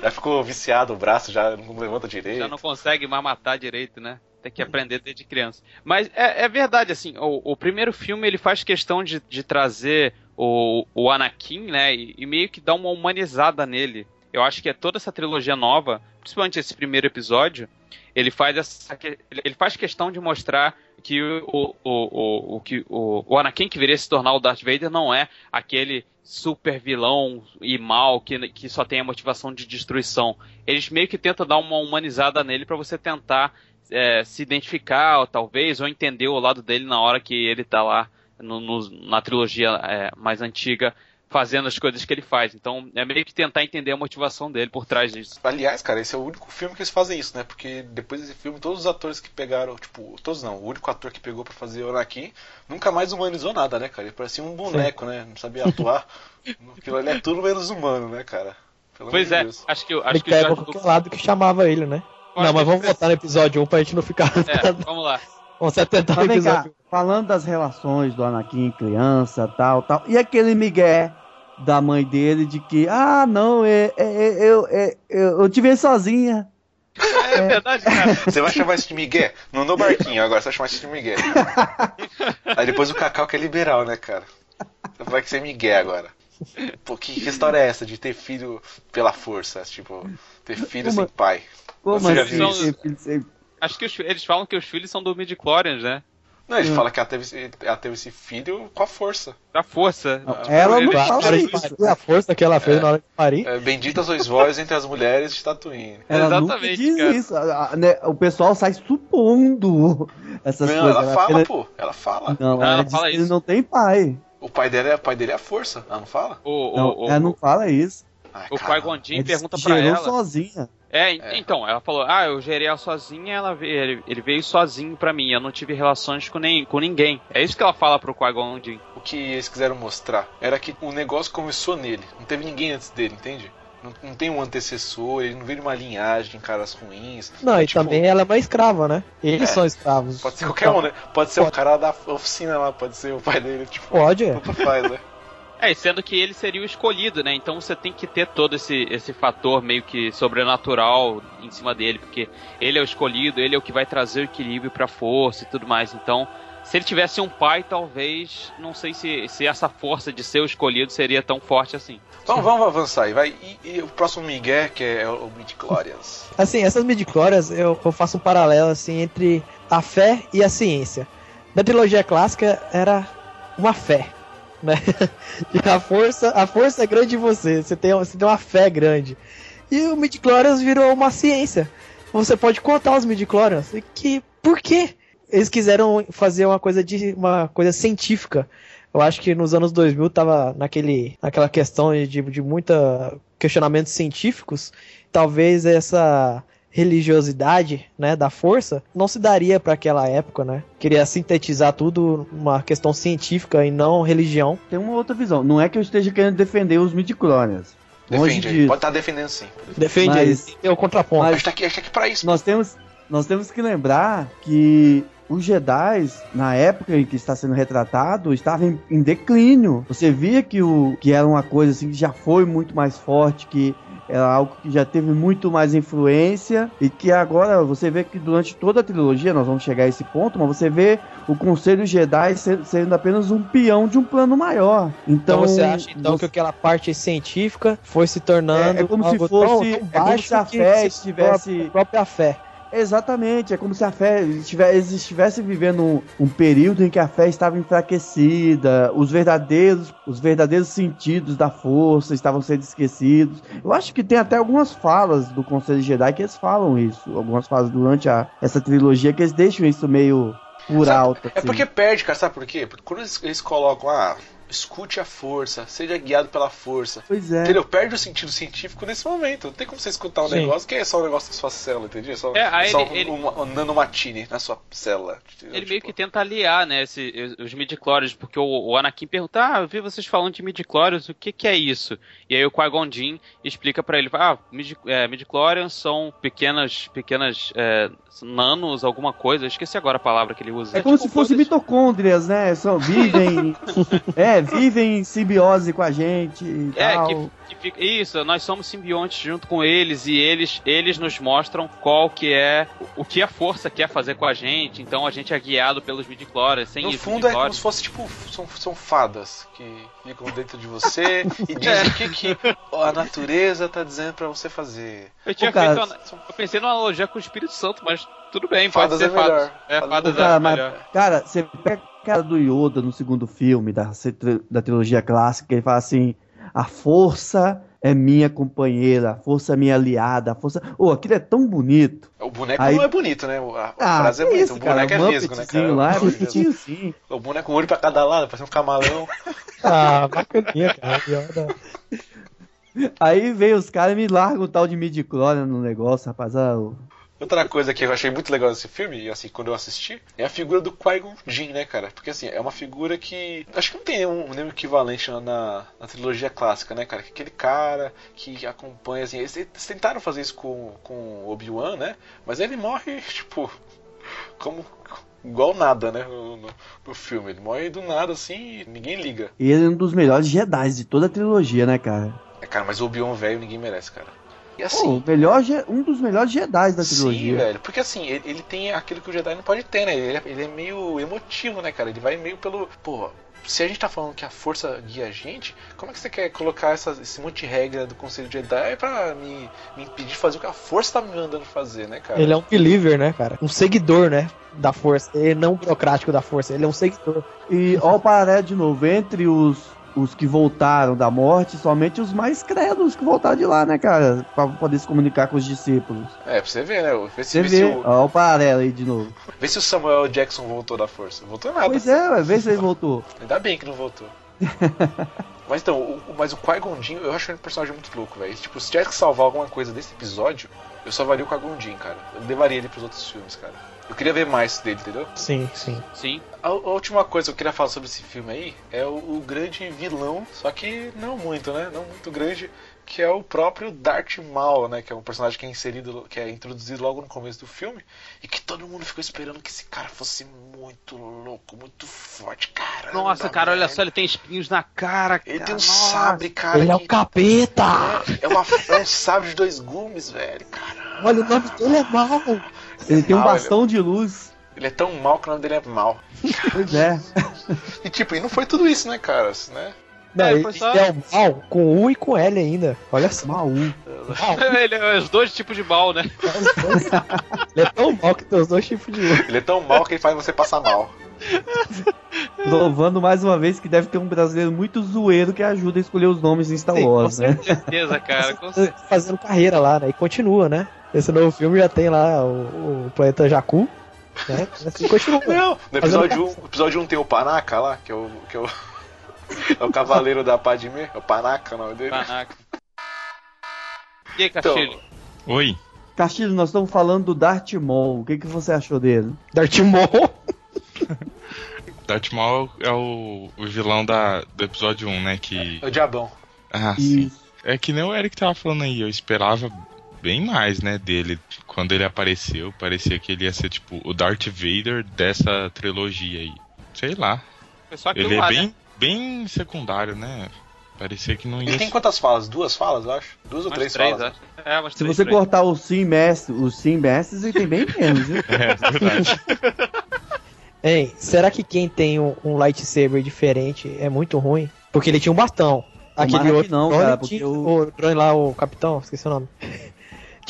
Speaker 1: já ficou viciado o braço, já não levanta direito.
Speaker 5: Já não consegue mais matar direito, né? Tem que aprender desde criança. Mas é, é verdade, assim, o, o primeiro filme ele faz questão de, de trazer o, o Anakin, né? E, e meio que dar uma humanizada nele. Eu acho que é toda essa trilogia nova, principalmente esse primeiro episódio, ele faz essa, ele faz questão de mostrar que o, o, o, o, que o, o Anakin que viria se tornar o Darth Vader não é aquele super vilão e mal que, que só tem a motivação de destruição. Eles meio que tentam dar uma humanizada nele pra você tentar é, se identificar, ou talvez, ou entender o lado dele na hora que ele tá lá no- no- na trilogia é, mais antiga fazendo as coisas que ele faz. Então é meio que tentar entender a motivação dele por trás disso.
Speaker 1: Aliás, cara, esse é o único filme que eles fazem isso, né? Porque depois desse filme, todos os atores que pegaram, tipo, todos não, o único ator que pegou pra fazer o Anakin nunca mais humanizou nada, né, cara? Ele parecia um boneco, né? Não sabia atuar. Aquilo ali é tudo menos humano, né, cara? Pelo
Speaker 5: Pois é,
Speaker 1: de Deus.
Speaker 5: acho que,
Speaker 8: Ele
Speaker 5: acho que o Jorge
Speaker 8: qualquer lado que chamava ele, né?
Speaker 5: Eu
Speaker 8: Não, mas vamos voltar no episódio 1 pra gente não ficar.
Speaker 5: É, vamos lá.
Speaker 8: vamos se atentar no
Speaker 7: vem cá,
Speaker 8: episódio
Speaker 7: falando das relações do Anakin criança, tal, tal, e aquele migué da mãe dele de que, ah, não, é, é, é, eu, é, eu, eu te vi sozinha.
Speaker 5: É verdade, cara.
Speaker 1: Você vai chamar isso de Miguel? Não no barquinho, agora você vai chamar isso de Miguel. Aí depois o Cacau que é liberal, né, cara? Vai que ser Miguel agora. Pô, que, que história é essa de ter filho pela força? Tipo, ter filho
Speaker 7: Uma-
Speaker 1: sem pai.
Speaker 7: Como
Speaker 1: Você
Speaker 7: assim?
Speaker 5: Acho que os eles falam que os filhos são do midi-chlorians, né?
Speaker 1: Não, ele fala que ela teve, esse- ela teve esse filho com a força.
Speaker 5: Da força.
Speaker 7: Ela não
Speaker 5: Eles-
Speaker 7: fala
Speaker 8: Para de
Speaker 7: isso.
Speaker 8: parir, a força que ela fez na hora de parir.
Speaker 1: É, Bendita sois vós entre as mulheres de Tatooine.
Speaker 7: Ela nunca
Speaker 5: Exatamente,
Speaker 7: diz
Speaker 5: cara.
Speaker 7: isso. A- a- né, o pessoal sai supondo essas
Speaker 1: Não,
Speaker 7: coisas.
Speaker 1: ela fala,
Speaker 7: apenas-
Speaker 1: pô. Ela fala.
Speaker 7: Não,
Speaker 5: Não,
Speaker 7: ela
Speaker 5: ela
Speaker 7: diz
Speaker 5: fala
Speaker 7: que ele
Speaker 5: isso.
Speaker 7: não tem pai.
Speaker 1: O pai dele é, o pai dele é a força. Ela não fala?
Speaker 5: O, o,
Speaker 7: Não,
Speaker 5: o-
Speaker 7: ela não fala isso.
Speaker 1: Ai,
Speaker 5: O. Qui-Gon Jinn pergunta pra
Speaker 7: gerou
Speaker 5: ela.
Speaker 7: sozinha.
Speaker 5: É, en- então, ela falou: Ah, eu gerei ela sozinha, ela veio, ele, ele veio sozinho pra mim, eu não tive relações com, nem, com ninguém. É isso que ela fala pro Qui-Gon Jinn.
Speaker 1: O que eles quiseram mostrar era que o negócio começou nele. Não teve ninguém antes dele, entende? Não, não tem um antecessor, ele não veio de uma linhagem, caras ruins.
Speaker 8: Não, e
Speaker 1: Tipo,
Speaker 8: também ela é uma escrava, né? Eles
Speaker 1: É.
Speaker 8: são escravos.
Speaker 1: Pode ser qualquer um, né? Pode ser o
Speaker 8: Pode.
Speaker 1: cara da oficina lá, pode ser o pai dele, tipo,
Speaker 8: Pode, é.
Speaker 1: tanto faz, né?
Speaker 5: É, e sendo que ele seria o escolhido, né? Então você tem que ter todo esse, esse fator meio que sobrenatural em cima dele, porque ele é o escolhido, ele é o que vai trazer o equilíbrio pra força e tudo mais. Então, se ele tivesse um pai, talvez, não sei se, se essa força de ser o escolhido seria tão forte assim.
Speaker 1: Então vamos avançar aí, vai. E, e o próximo Miguel, que é o Midichlorians.
Speaker 8: Assim, essas midichlorians, eu, eu faço um paralelo assim entre a fé e a ciência. Na trilogia clássica era uma fé, né? E a força, a força é grande em você, você tem, você tem uma fé grande. E o midichlorians virou uma ciência. Você pode contar os midichlorians. Que por quê? Eles quiseram fazer uma coisa de uma coisa científica. Eu acho que nos anos 2000 tava naquele, naquela questão de, de muita questionamentos científicos. Talvez essa religiosidade, né, da força, não se daria para aquela época, né? Queria sintetizar tudo numa questão científica e não religião.
Speaker 7: Tem uma outra visão. Não é que eu esteja querendo defender os midichlorians. Longe
Speaker 1: Defende pode estar defendendo sim.
Speaker 8: Defende
Speaker 7: Mas-
Speaker 8: aí, tem o contraponto.
Speaker 1: A
Speaker 7: Mas-
Speaker 1: gente tá aqui, tá aqui pra isso.
Speaker 7: Nós temos, nós temos que lembrar que os Jedi, na época em que está sendo retratado, estavam em, em declínio. Você via que, o, que era uma coisa assim que já foi muito mais forte, que era algo que já teve muito mais influência e que agora você vê que durante toda a trilogia, nós vamos chegar a esse ponto, mas você vê o Conselho Jedi sendo apenas um peão de um plano maior. Então,
Speaker 8: Então você acha então
Speaker 7: você-
Speaker 8: que aquela parte científica foi se tornando
Speaker 7: É, é como se fosse-
Speaker 8: tão,
Speaker 7: é
Speaker 8: tão
Speaker 7: como
Speaker 8: baixo
Speaker 7: se a fé
Speaker 8: se
Speaker 7: estivesse-
Speaker 8: a própria fé.
Speaker 7: Exatamente, é como se a fé estivesse, eles estivessem vivendo um, um período em que a fé estava enfraquecida, os verdadeiros, os verdadeiros sentidos da força estavam sendo esquecidos. Eu acho que tem até algumas falas do Conselho Jedi que eles falam isso, algumas falas durante a, essa trilogia que eles deixam isso meio por
Speaker 1: Sabe,
Speaker 7: alto.
Speaker 1: É
Speaker 7: assim.
Speaker 1: porque perde, cara, sabe por quê? Porque quando eles, eles colocam, ah, escute a força, seja guiado pela força.
Speaker 7: Pois é.
Speaker 1: Entendeu? Perde o sentido científico nesse momento. Não tem como você escutar um
Speaker 8: Sim.
Speaker 1: negócio que é só um negócio da sua célula, entendeu? É só,
Speaker 5: É, aí
Speaker 1: só
Speaker 5: ele- ele-
Speaker 1: um, um nanomatine na sua célula. entendeu?
Speaker 5: Ele meio
Speaker 1: Tipo,
Speaker 5: que tenta aliar, né, esse- os midichlorians, porque o, o Anakin pergunta, ah, eu vi vocês falando de midichlorians, o que que é isso? E aí o Qui-Gon Jinn explica pra ele, ah, midi, é, midichlorians são pequenas, pequenas é, nanos, alguma coisa, eu esqueci agora a palavra que ele usa.
Speaker 7: É como
Speaker 5: Tipo,
Speaker 7: se fossem mitocôndrias, né? Só vivem, é, vivem em simbiose com a gente e
Speaker 5: É,
Speaker 7: tal.
Speaker 5: que, que fica, isso, nós somos simbiontes junto com eles e eles, eles nos mostram qual que é, o que a força quer fazer com a gente, então a gente é guiado pelos midichlorians, sem
Speaker 1: no
Speaker 5: isso,
Speaker 1: fundo é como se fosse tipo. São, são fadas que ficam dentro de você e dizem o que, que a natureza tá dizendo pra você fazer.
Speaker 5: Eu tinha feito uma, Eu pensei numa analogia com o Espírito Santo, mas tudo bem,
Speaker 1: Fadas
Speaker 5: pode ser
Speaker 1: é melhor.
Speaker 5: fadas. É,
Speaker 1: Fadas
Speaker 7: cara,
Speaker 5: é
Speaker 7: mas-
Speaker 5: melhor.
Speaker 7: Cara, você pega cara do Yoda no segundo filme da, da trilogia clássica, ele fala assim: a força é minha companheira, a força é minha aliada, a força. Ô, aquilo é tão bonito.
Speaker 1: O boneco
Speaker 7: Aí-
Speaker 1: não é bonito, né? A,
Speaker 7: Ah,
Speaker 1: frase é
Speaker 7: que
Speaker 1: bonita.
Speaker 7: isso,
Speaker 1: o
Speaker 7: cara,
Speaker 1: boneco é
Speaker 7: o
Speaker 1: vesgo, né, cara?
Speaker 7: Lá é bonitinho sim.
Speaker 1: O boneco com um olho pra cada lado, parece um camarão.
Speaker 8: Ah, bacaninha, cara. Yoda.
Speaker 7: Aí vem os caras e me largam o tal de midi no negócio, rapaz. Ah,
Speaker 1: Outra coisa que eu achei muito legal desse filme, e assim, quando eu assisti, é a figura do Qui-Gon Jinn, né, cara? Porque assim, é uma figura que. Acho que não tem um, nenhum equivalente na, na, trilogia clássica, né, cara? Que aquele cara que acompanha, assim. Eles, eles tentaram fazer isso com, com o Obi-Wan, né? Mas ele morre, tipo. Como. Igual nada, né? No, no- no filme. Ele morre do nada, assim, e ninguém liga.
Speaker 7: E ele é um dos melhores Jedi de toda a trilogia, né, cara?
Speaker 1: É, cara, mas o Obi-Wan velho ninguém merece, cara. E
Speaker 7: Pô,
Speaker 1: assim.
Speaker 7: o melhor, um dos melhores Jedi da
Speaker 1: Sim,
Speaker 7: trilogia.
Speaker 1: velho. Porque assim, ele, ele tem aquilo que o Jedi não pode ter, né? Ele é, ele é meio emotivo, né, cara? Ele vai meio pelo. Pô, se a gente tá falando que a força guia a gente, como é que você quer colocar essas- esse monte de regra do Conselho Jedi pra me, me impedir de fazer o que a força tá me mandando fazer, né, cara?
Speaker 8: Ele é um believer, né, cara? Um seguidor, né? Da força. Ele não burocrático da força, ele é um seguidor.
Speaker 7: E ó o paralelo de novo, entre os, os que voltaram da morte, somente os mais crédulos que voltaram de lá, né, cara? Pra poder se comunicar com os discípulos.
Speaker 1: É, pra você ver, né? Vê se,
Speaker 7: Você
Speaker 1: vê se
Speaker 7: vê,
Speaker 1: o,
Speaker 7: ó o paralelo aí de novo.
Speaker 1: vê se o Samuel Jackson voltou da força. Voltou nada.
Speaker 7: Pois é, ué, vê se ele voltou.
Speaker 1: Ainda bem que não voltou. Mas então, o, o- mas o Qui-Gon Jinn, eu acho ele um personagem muito louco, velho. Tipo, se tivesse que salvar alguma coisa desse episódio, eu salvaria o Qui-Gon Jinn, cara. Eu levaria ele pros outros filmes, cara. Eu queria ver mais dele, entendeu?
Speaker 8: Sim, sim.
Speaker 5: Sim.
Speaker 1: A, a última coisa que eu queria falar sobre esse filme aí é o, o grande vilão, só que não muito, né? Não muito grande, que é o próprio Darth Maul, né? Que é um personagem que é inserido, que é introduzido logo no começo do filme e que todo mundo ficou esperando que esse cara fosse muito louco, muito forte, cara.
Speaker 5: Nossa, cara, olha só, ele tem espinhos na cara.
Speaker 1: Ele
Speaker 5: cara.
Speaker 1: tem um
Speaker 5: Nossa.
Speaker 1: sabre, cara.
Speaker 8: Ele é o
Speaker 1: que-
Speaker 8: capeta!
Speaker 1: é, uma, é um sabre de dois gumes, velho. Cara,
Speaker 8: Olha, o nome dele é mal.
Speaker 7: Ele tem um bastão de luz.
Speaker 1: Ele é tão mal que o nome dele é mal.
Speaker 7: Pois é.
Speaker 1: E tipo, e não foi tudo isso, né, cara? Né?
Speaker 8: Não,
Speaker 5: É,
Speaker 8: ele,
Speaker 5: só-
Speaker 8: é o mal com U e com L ainda. Olha só. Mal.
Speaker 5: ele é os dois tipos de mal, né?
Speaker 8: Ele é tão mal que tem os dois tipos de U.
Speaker 1: Ele é tão mal que ele faz você passar mal.
Speaker 7: Provando mais uma vez que deve ter um brasileiro muito zoeiro que ajuda a escolher os nomes em Star
Speaker 8: Sim,
Speaker 7: Wars,
Speaker 8: com
Speaker 7: né?
Speaker 5: certeza, cara. Com certeza.
Speaker 8: Fazendo carreira lá, né? E continua, né? Esse novo filme já tem lá o, o planeta Jakku. Né? Assim continua.
Speaker 1: Não, no episódio 1 um, episódio um tem o Panaka lá, que é o. Que é o, é o cavaleiro da Padme, é o Panaka o nome dele.
Speaker 5: Caraca. E aí,
Speaker 1: Então,
Speaker 5: Castilho?
Speaker 9: Oi.
Speaker 7: Castilho, nós estamos falando do Darth Maul. O que, que você achou dele?
Speaker 8: Darth Maul.
Speaker 9: Darth Maul é o, o vilão da, do episódio 1, né? Que.
Speaker 1: é o Diabão.
Speaker 9: Ah, sim. É que nem o Eric tava falando aí, eu esperava bem mais, né, dele. Quando ele apareceu, parecia que ele ia ser, tipo, o Darth Vader dessa trilogia aí. Sei lá. Ele é
Speaker 5: lá,
Speaker 9: bem,
Speaker 5: né?
Speaker 9: bem secundário, né? Parecia que não ia
Speaker 1: Ele tem quantas falas? Duas falas, eu acho? Duas ou três,
Speaker 5: três,
Speaker 1: falas?
Speaker 5: É,
Speaker 7: Se
Speaker 5: três,
Speaker 7: você
Speaker 5: três.
Speaker 7: cortar os Sim Mestres, os Sim Mestres, ele tem bem menos, viu?
Speaker 9: É, verdade.
Speaker 8: Hein, será que quem tem um, um lightsaber diferente é muito ruim? Porque ele tinha um bastão. Aquele outro
Speaker 7: não, cara, porque o-
Speaker 8: o drone lá, o capitão, esqueci o nome.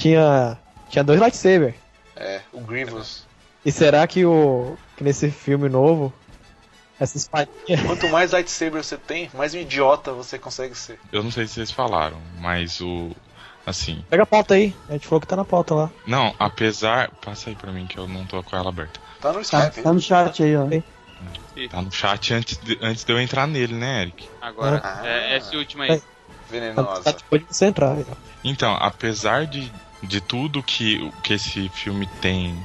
Speaker 8: Tinha, tinha dois lightsabers.
Speaker 1: É, o Grievous.
Speaker 8: E será que o que nesse filme novo essa espadinha
Speaker 1: Quanto mais lightsaber você tem, mais um idiota você consegue ser.
Speaker 9: Eu não sei se vocês falaram, mas o. Assim.
Speaker 8: Pega a pauta aí. A gente falou que tá na pauta lá.
Speaker 9: Não, apesar. Passa aí pra mim que eu não tô com ela aberta.
Speaker 1: Tá no
Speaker 7: Tá,
Speaker 1: Skype.
Speaker 7: tá no chat aí, ó.
Speaker 9: Tá no chat antes de, antes de eu entrar nele, né, Eric?
Speaker 5: Agora,
Speaker 1: Ah.
Speaker 5: é esse último aí.
Speaker 8: Tá,
Speaker 1: Venenosa.
Speaker 8: tá depois de você entrar. aí.
Speaker 9: Então, apesar de, de tudo que, que esse filme tem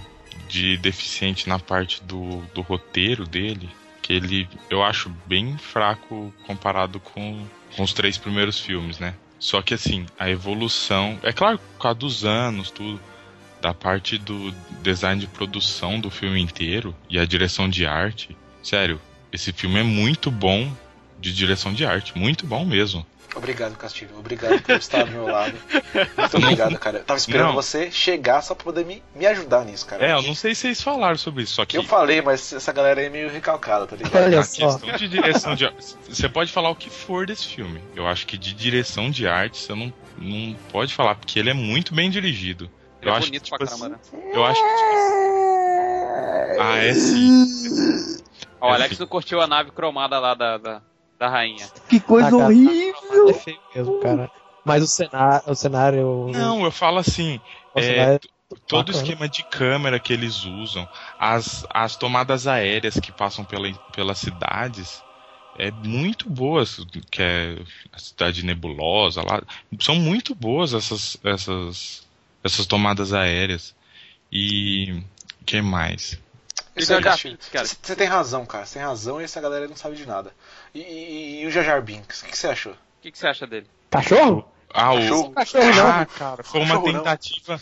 Speaker 9: de deficiente na parte do, do roteiro dele, que ele eu acho bem fraco comparado com, com os três primeiros filmes, né? Só que assim, a evolução, é claro, por causa dos anos, tudo, da parte do design de produção do filme inteiro e a direção de arte, sério, esse filme é muito bom de direção de arte, muito bom mesmo.
Speaker 1: Obrigado, Castilho. Obrigado por estar do meu lado. Muito obrigado, cara. Eu tava esperando
Speaker 9: Não.
Speaker 1: você chegar só pra poder me, me ajudar nisso, cara.
Speaker 9: É, eu não sei se vocês falaram sobre isso, só que
Speaker 1: Eu falei, mas essa galera aí é meio recalcada, tá ligado?
Speaker 8: Olha
Speaker 9: a
Speaker 8: só.
Speaker 9: questão de direção de arte. Você pode falar o que for desse filme. Eu acho que de direção de arte você não, não pode falar, porque ele é muito bem dirigido.
Speaker 5: Ele
Speaker 9: eu
Speaker 5: é
Speaker 9: acho
Speaker 5: bonito
Speaker 9: que,
Speaker 5: pra
Speaker 9: tipo,
Speaker 5: caramba,
Speaker 9: assim,
Speaker 5: né?
Speaker 9: Eu acho que. Tipo, ah, é sim.
Speaker 5: Ó, o
Speaker 9: É,
Speaker 5: Alex
Speaker 9: sim.
Speaker 5: não curtiu a nave cromada lá da, da, da rainha.
Speaker 7: Que coisa
Speaker 8: Ah, cara,
Speaker 7: horrível!
Speaker 8: É feio mesmo, cara. Mas o cenário. O cenário
Speaker 9: Não, eu falo assim.
Speaker 8: o
Speaker 9: é,
Speaker 8: cenário
Speaker 9: todo o
Speaker 8: bacana.
Speaker 9: esquema de câmera que eles usam, as, as tomadas aéreas que passam pela, pelas cidades, é muito boas, que é a cidade nebulosa lá, são muito boas essas essas essas tomadas aéreas. E que mais?
Speaker 1: Isso
Speaker 5: cara.
Speaker 1: Você tem razão, cara. Você tem razão e essa galera não sabe de nada. E, e- e o Jar Jar Binks, o que, que você achou?
Speaker 5: O que, que você acha dele?
Speaker 8: Cachorro?
Speaker 9: Ah, o
Speaker 1: Cachorro?
Speaker 8: Não.
Speaker 9: Ah, cara, foi uma
Speaker 1: Cachorro não.
Speaker 9: tentativa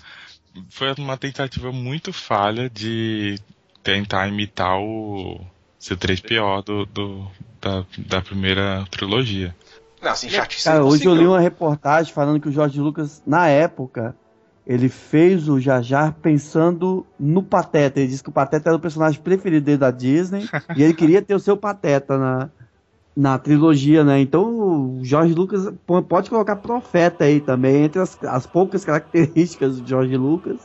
Speaker 9: foi uma tentativa muito falha de tentar imitar o C3PO do, do da, da primeira trilogia.
Speaker 1: Não, assim, chatice.
Speaker 7: Cara,
Speaker 1: não
Speaker 7: hoje eu li uma reportagem falando que o Jorge Lucas, na época, ele fez o Jar Jar pensando no Pateta. Ele disse que o Pateta era o personagem preferido dele da Disney e ele queria ter o seu Pateta na, na trilogia, né? Então o Jorge Lucas pode colocar Profeta aí também, entre as, as poucas características do Jorge Lucas.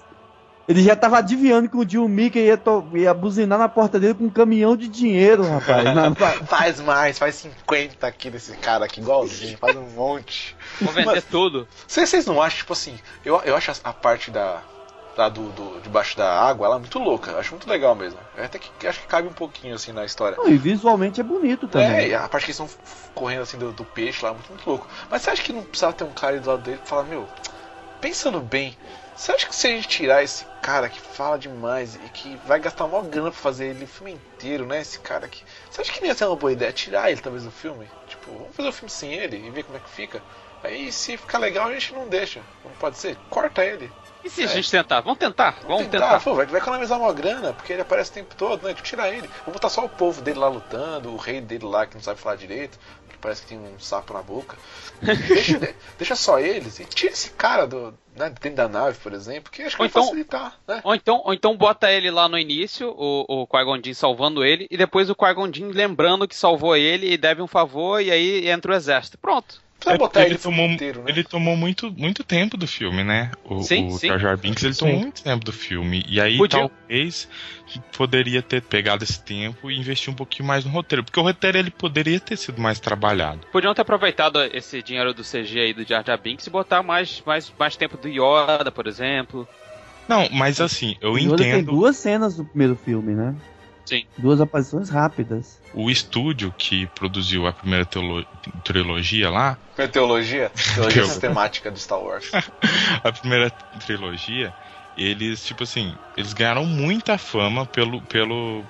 Speaker 7: Ele já tava adivinhando que o Jill Mickey ia, to- ia buzinar na porta dele com um caminhão de dinheiro, rapaz. Na-
Speaker 1: Faz mais, faz 50 aqui desse cara aqui, igualzinho, faz um monte.
Speaker 5: Vou vender
Speaker 1: Mas-
Speaker 5: tudo.
Speaker 1: Vocês vocês não acham, tipo assim, eu, eu acho a, a parte da. Lá do, do- debaixo da água, ela é muito louca. Acho muito legal mesmo. É até que acho que cabe um pouquinho assim na história.
Speaker 7: Não, e visualmente é bonito
Speaker 1: É,
Speaker 7: também.
Speaker 1: e a parte que eles estão correndo assim do, do peixe lá, muito, muito louco. Mas você acha que não precisava ter um cara aí do lado dele que fala, meu, pensando bem, você acha que se a gente tirar esse cara que fala demais e que vai gastar uma grana pra fazer ele o filme inteiro, né? Esse cara aqui. Você acha que não ia ser uma boa ideia tirar ele talvez do filme? Tipo, vamos fazer o filme sem ele e ver como é que fica? Aí se ficar legal a gente não deixa. Não pode ser? Corta ele.
Speaker 5: E se a gente tentar? Vamos tentar, vamos tentar.
Speaker 1: Pô, vai, vai economizar uma grana, porque ele aparece o tempo todo, né? Tirar ele. Vamos botar só o povo dele lá lutando, o rei dele lá que não sabe falar direito, que parece que tem um sapo na boca. Deixa, de- deixa só eles e tira esse cara do, né, dentro da nave, por exemplo, que acho que
Speaker 5: Ou
Speaker 1: vai
Speaker 5: então-
Speaker 1: facilitar, né?
Speaker 5: Ou então, ou então bota ele lá no início, o, o Jinn salvando ele, e depois o Jinn lembrando que salvou ele e deve um favor, e aí entra o exército. Pronto.
Speaker 1: Precisa
Speaker 9: É
Speaker 1: botar ele,
Speaker 9: ele tomou,
Speaker 1: inteiro, né?
Speaker 9: ele tomou muito, muito tempo do filme, né? O,
Speaker 5: Sim,
Speaker 9: o
Speaker 5: sim.
Speaker 9: Jar Jar Binks, ele
Speaker 8: Sim.
Speaker 9: tomou muito tempo do filme. E aí
Speaker 5: Podia-
Speaker 9: talvez poderia ter pegado esse tempo e investir um pouquinho mais no roteiro. Porque o roteiro ele poderia ter sido mais trabalhado.
Speaker 5: Podiam ter aproveitado esse dinheiro do CG aí do Jar Jar Binks e botar mais, mais, mais tempo do Yoda, por exemplo.
Speaker 9: Não, mas assim, eu
Speaker 7: O Yoda tem
Speaker 9: entendo
Speaker 7: duas cenas no primeiro filme, né?
Speaker 5: Sim.
Speaker 7: Duas aparições rápidas.
Speaker 9: o estúdio que produziu a primeira teolo- trilogia lá,
Speaker 1: Teologia, teologia
Speaker 9: Eu-
Speaker 1: sistemática do Star Wars.
Speaker 9: a primeira trilogia, eles, tipo assim, eles ganharam muita fama pelo, pelo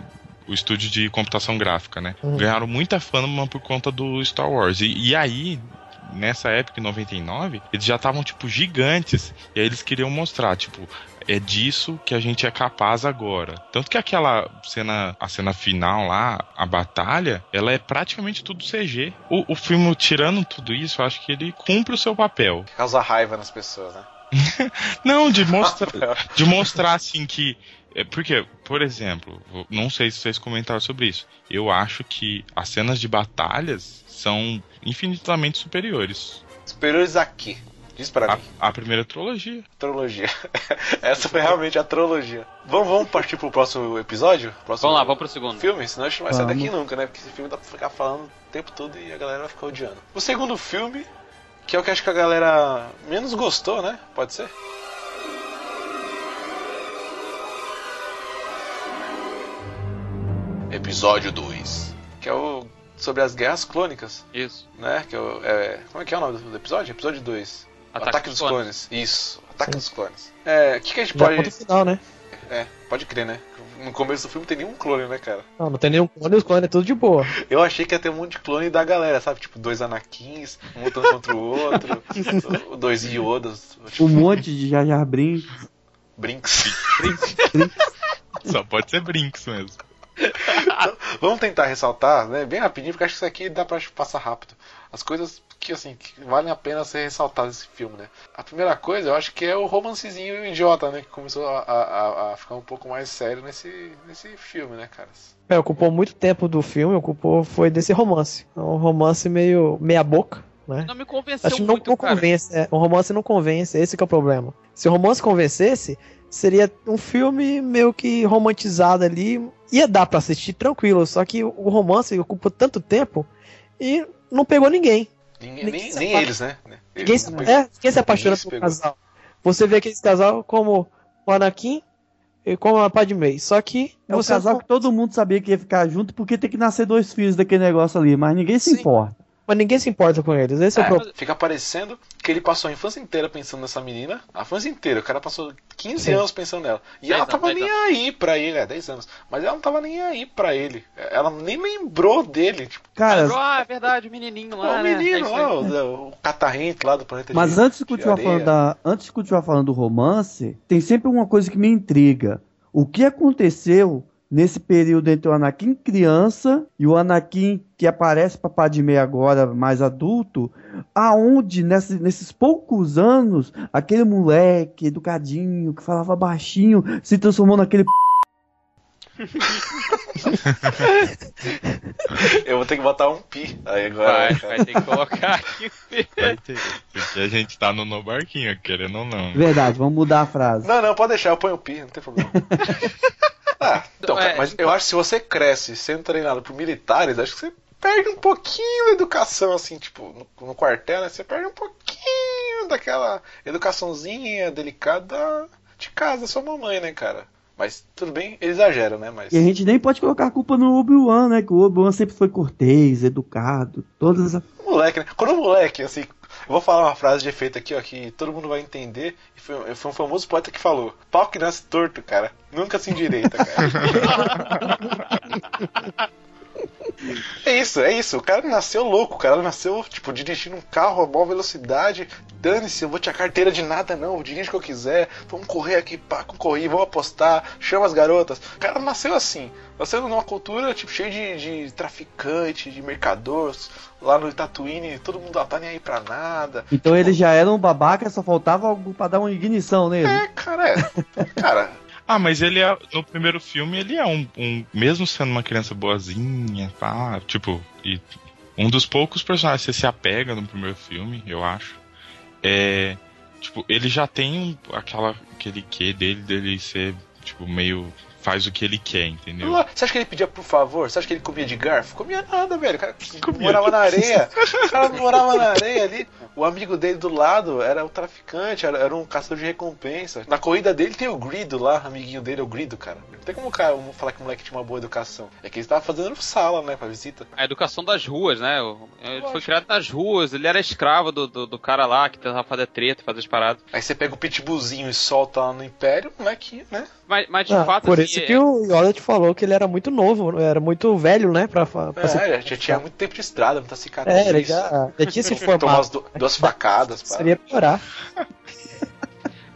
Speaker 9: o estúdio de computação gráfica, né?
Speaker 8: Uhum.
Speaker 9: Ganharam muita fama por conta do Star Wars. E, e aí, nessa época, em 99, eles já estavam, tipo, gigantes. E aí eles queriam mostrar, tipo, é disso que a gente é capaz agora. Tanto que aquela cena, a cena final lá, a batalha, ela é praticamente tudo CG. O, o filme, tirando tudo isso, eu acho que ele cumpre o seu papel.
Speaker 1: Causa raiva nas pessoas, né?
Speaker 9: Não, de mostrar, de mostrar assim que. é, Porque, por exemplo, não sei se vocês comentaram sobre isso. Eu acho que as cenas de batalhas são infinitamente superiores
Speaker 1: Superiores aqui. Diz pra
Speaker 9: à,
Speaker 1: mim.
Speaker 9: à primeira trilogia.
Speaker 1: Trologia. Essa foi realmente a trologia. Vamos, vamos partir pro próximo episódio? Próximo
Speaker 5: Vamos lá, vamos pro segundo.
Speaker 1: filme? Senão a gente não vai sair daqui nunca, né? Porque esse filme dá pra ficar falando o tempo todo e a galera vai ficar odiando. O segundo filme, que é o que acho que a galera menos gostou, né? Pode ser? Episódio 2. Que é o sobre as guerras clônicas,
Speaker 5: Isso.
Speaker 1: né? Que é, o- é- como é que é o nome do episódio? Episódio 2. Ataque, dos clones. Isso, Ataque
Speaker 8: Sim.
Speaker 1: dos Clones. É, o que, que a gente
Speaker 8: Já
Speaker 1: pode.
Speaker 8: final, né?
Speaker 1: É, pode crer, né? No começo do filme tem nenhum clone, né, cara?
Speaker 8: Não, não tem nenhum clone, os clones é tudo de boa.
Speaker 1: Eu achei que ia ter um monte de clone da galera, sabe? Tipo, dois Anakins, um lutando contra o outro, dois Yodas, tipo,
Speaker 7: Um monte de Jar Jar Brinks.
Speaker 1: Brinks.
Speaker 9: Só pode ser Brinks mesmo.
Speaker 1: Vamos tentar ressaltar, né? Bem rapidinho, porque acho que isso aqui dá pra passar rápido. As coisas que, assim, que valem a pena ser ressaltadas nesse filme, né? A primeira coisa, eu acho que é o romancezinho idiota, né? Que começou a, a- a ficar um pouco mais sério nesse, nesse filme, né, cara?
Speaker 8: É, ocupou muito tempo do filme, ocupou foi desse romance. É um romance meio meia boca, né?
Speaker 5: Não me convenceu
Speaker 8: Acho que não,
Speaker 5: muito,
Speaker 8: não
Speaker 5: cara.
Speaker 8: convence, é, um romance não convence, esse que é o problema. Se o romance convencesse, seria um filme meio que romantizado ali, ia dar pra assistir tranquilo, só que o romance ocupa tanto tempo e não pegou ninguém.
Speaker 1: Ninguém,
Speaker 8: Ninguém
Speaker 1: nem eles, né?
Speaker 8: Ninguém,
Speaker 1: Eles
Speaker 8: se- é, ninguém se apaixona
Speaker 1: Ninguém se
Speaker 8: pelo casal. Você vê aquele casal como o Anakin e como a Padmé, só que
Speaker 7: É um casal que todo mundo sabia que ia ficar junto porque tem que nascer dois filhos daquele negócio ali, mas ninguém se
Speaker 1: Sim.
Speaker 7: importa.
Speaker 8: Mas ninguém se importa com eles. Esse é, o
Speaker 1: É,
Speaker 8: problema.
Speaker 1: fica parecendo que ele passou a infância inteira pensando nessa menina. A infância inteira. O cara passou 15
Speaker 8: Sim.
Speaker 1: anos pensando nela. E
Speaker 5: Dez
Speaker 1: ela
Speaker 5: anos,
Speaker 1: tava nem aí pra ele. É, 10 anos. Mas ela não tava nem aí pra ele. Ela nem lembrou dele. Tipo,
Speaker 7: Cara,
Speaker 5: Lembrou, ah, é verdade, o menininho lá,
Speaker 1: o
Speaker 5: né? É
Speaker 1: menino lá, o, o catarrento lá do planeta
Speaker 7: Mas
Speaker 1: de-
Speaker 7: antes de
Speaker 1: de
Speaker 7: continuar
Speaker 1: areia.
Speaker 7: falando da, antes de continuar falando do romance, tem sempre uma coisa que me intriga. O que aconteceu nesse período entre o Anakin criança e o Anakin que aparece para Padmé agora mais adulto, aonde nesse- nesses poucos anos aquele moleque educadinho que falava baixinho se transformou naquele p...
Speaker 1: Eu vou ter que botar um pi aí agora.
Speaker 5: Vai, vai ter que colocar aqui.
Speaker 9: Ter. Porque a gente tá no, no barquinho, querendo ou não.
Speaker 7: Verdade, vamos mudar a frase.
Speaker 1: Não, não, pode deixar, eu ponho o pi, não tem problema. ah, então,
Speaker 5: É,
Speaker 1: mas eu acho que se você cresce sendo treinado por militares, acho que você perde um pouquinho da educação, assim, tipo, no, no quartel, né? Você perde um pouquinho daquela educaçãozinha delicada de casa, sua mamãe, né, cara? Mas tudo bem, ele exagera, né? Mas.
Speaker 7: E a gente nem pode colocar a culpa no Obi-Wan, né? Que o Obi-Wan sempre foi cortês, educado, todas as...
Speaker 1: Moleque, né? Quando o moleque, assim. Vou falar uma frase de efeito aqui, ó, que todo mundo vai entender. Foi, foi um famoso poeta que falou: pau que nasce torto, cara. Nunca se endireita, cara. É isso, é isso. O cara nasceu louco, o cara nasceu, tipo, dirigindo um carro a maior velocidade. Dane-se, eu vou tirar carteira de nada, não. Eu dirijo o que eu quiser. Vamos correr aqui, pá, concorrer, vamos apostar. Chama as garotas. O cara nasceu assim. Nasceu numa cultura, tipo, cheia de, de traficante, de mercadores. Lá no Tatooine, todo mundo lá tá nem aí pra nada.
Speaker 7: Então ele já era um babaca, só faltava algo pra dar uma ignição nele.
Speaker 1: É, cara, é. Cara,
Speaker 9: Ah, mas ele é. No primeiro filme, ele é um. um- mesmo sendo uma criança boazinha, pá, tipo. E um dos poucos personagens que você se apega no primeiro filme, eu acho. É. Tipo, ele já tem aquela, aquele quê dele, dele ser, tipo, meio. Faz o que ele quer, entendeu?
Speaker 1: Você acha que ele pedia por favor? Você acha que ele comia de garfo? Comia nada, velho. O cara morava na areia. O cara morava na areia ali. O amigo dele do lado era o traficante, era, era um caçador de recompensa. Na corrida dele tem o Grido lá, amiguinho dele é o Grido, cara. Não tem como o cara um falar que o moleque tinha uma boa educação. É que ele tava fazendo sala, né, pra visita.
Speaker 5: A educação das ruas, né? Ele foi criado nas ruas, ele era escravo do, do, do cara lá que tentava fazer treta, fazer as paradas.
Speaker 1: Aí você pega o pitbullzinho e solta lá no Império, o moleque, né?
Speaker 5: Mas, mas de
Speaker 8: Ah,
Speaker 5: fato,
Speaker 8: por
Speaker 5: assim,
Speaker 8: isso
Speaker 5: é-
Speaker 8: que o Yoda te falou que ele era muito novo, era muito velho, né? Pra, pra
Speaker 1: É,
Speaker 8: ser-
Speaker 1: já tinha muito tempo de estrada, muita cicatriz.
Speaker 8: É, ele já, já tinha se
Speaker 1: Tomar
Speaker 8: formado.
Speaker 1: umas du- duas facadas.
Speaker 8: Seria piorar.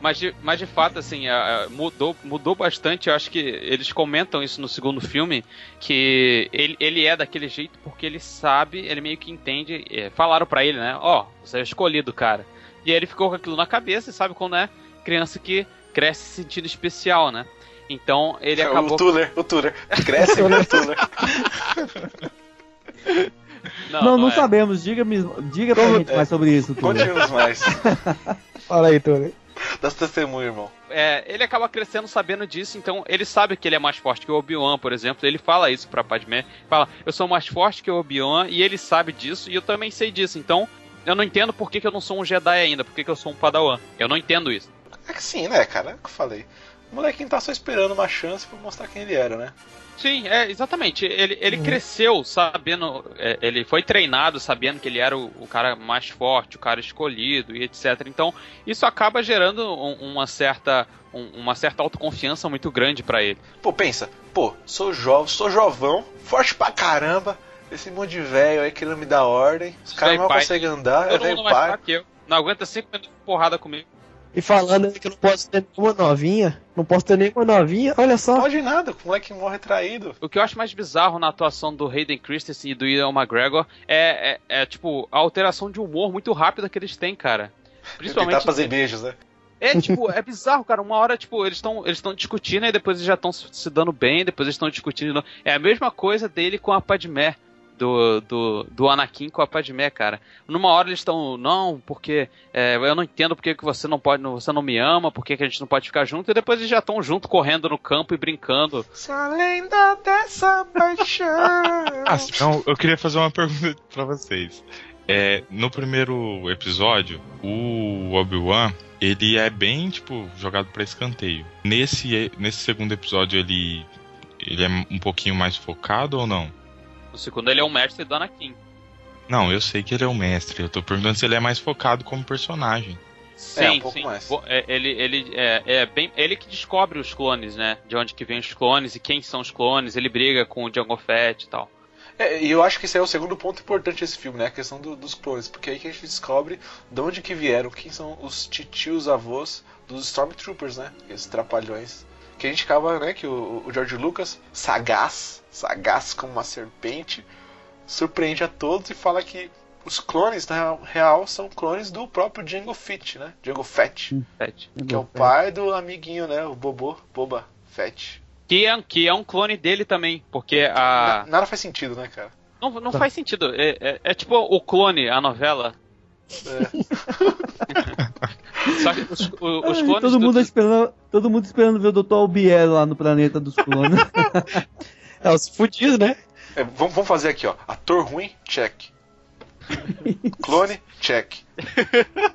Speaker 5: Mas de, mas de fato, assim, mudou, mudou bastante. Eu acho que eles comentam isso no segundo filme, que ele, ele é daquele jeito porque ele sabe, ele meio que entende. é, falaram pra ele, né? Ó, você é escolhido, cara. E aí ele ficou com aquilo na cabeça e sabe quando é criança que cresce se sentindo especial, né? Então ele
Speaker 1: É,
Speaker 5: acabou.
Speaker 1: O Tuller, o Tuller. Cresce, né, o Tuller.
Speaker 7: Não, não,
Speaker 5: é.
Speaker 7: sabemos. Diga-me, diga pra gente mais sobre isso.
Speaker 1: Conte-nos mais.
Speaker 8: Fala aí, Tony.
Speaker 1: Das testemunhas, irmão.
Speaker 5: É, ele acaba crescendo sabendo disso, então ele sabe que ele é mais forte que o Obi-Wan, por exemplo. Ele fala isso pra Padmé. Fala, eu sou mais forte que o Obi-Wan, e ele sabe disso, e eu também sei disso. Então, eu não entendo por que, que eu não sou um Jedi ainda, por que, que eu sou um Padawan. Eu não entendo isso.
Speaker 1: É que sim, né, cara? É o que eu falei. O molequinho tá só esperando uma chance pra mostrar quem ele era, né?
Speaker 5: Sim, é, exatamente. Ele, ele
Speaker 8: Uhum.
Speaker 5: cresceu sabendo. é, ele foi treinado sabendo que ele era o, o cara mais forte, o cara escolhido e etc. Então, isso acaba gerando um- uma certa. um- uma certa autoconfiança muito grande pra ele.
Speaker 1: Pô, pensa. Pô, sou jovem, sou jovão, forte pra caramba. Esse monte de velho aí querendo me dar ordem. Os caras
Speaker 5: pai.
Speaker 1: conseguem andar, é velho pai.
Speaker 5: fraco que eu. Não aguenta cinco minutos de porrada comigo.
Speaker 8: E falando que eu não posso ter nenhuma novinha, não posso ter nenhuma novinha, olha
Speaker 1: Não
Speaker 8: só.
Speaker 1: pode nada, o moleque morre traído.
Speaker 5: O que eu acho mais bizarro na atuação do Hayden Christensen e do Ian McGregor é, é, é, tipo, a alteração de humor muito rápida que eles têm, cara.
Speaker 1: Tentar
Speaker 5: Principalmente.
Speaker 1: fazer beijos, né?
Speaker 5: É, tipo, é bizarro, cara. Uma hora, tipo, eles estão eles estão discutindo e depois eles já estão se dando bem, depois eles estão discutindo. É a mesma coisa dele com a Padmé. Do, do, do Anakin com a Padmé, cara. Numa hora eles estão, não, porque é, eu não entendo porque que você não pode, você não me ama, porque que a gente não pode ficar junto, e depois eles já estão junto correndo no campo e brincando.
Speaker 1: Se além da dessa paixão.
Speaker 9: Ah, não, eu queria fazer uma pergunta pra vocês. É, no primeiro episódio, o Obi-Wan, ele é bem, tipo, jogado pra escanteio. Nesse, nesse segundo episódio, ele, ele é um pouquinho mais focado ou não?
Speaker 5: No segundo ele é o mestre do Anakin.
Speaker 9: Não, eu sei que ele é o mestre. Eu tô perguntando se ele é mais focado como personagem.
Speaker 5: Sim,
Speaker 1: um pouco
Speaker 5: sim.
Speaker 1: mais.
Speaker 5: É, Ele, ele é, é bem. Ele que descobre os clones, né? De onde que vem os clones e quem são os clones. Ele briga com o Jango Fett e tal.
Speaker 1: É, e eu acho que esse é o segundo ponto importante desse filme, né? A questão do- dos clones. Porque aí que a gente descobre de onde que vieram, quem são os titios avós dos Stormtroopers, né? Esses trapalhões. Que a gente acaba, né? Que o, o George Lucas, sagaz, sagaz como uma serpente, surpreende a todos e fala que os clones, na real, são clones do próprio Jango Fett, né? Jango Fett.
Speaker 5: Fett.
Speaker 1: Que é o pai do amiguinho, né? O Bobo, Boba Fett.
Speaker 5: Que é, que é um clone dele também. Porque
Speaker 1: Na-
Speaker 5: a.
Speaker 1: Nada faz sentido, né, cara?
Speaker 5: Não, não faz sentido. É, é- é tipo o clone, a novela. Só que os, o- os
Speaker 7: Ai,
Speaker 5: clones.
Speaker 7: todo,
Speaker 5: do-
Speaker 7: mundo esperando, todo mundo esperando ver o Dr. Albier lá no planeta dos clones.
Speaker 8: É os fudidos, né?
Speaker 1: É, vamos, vamos fazer aqui, ó. Ator ruim, check. Clone, check.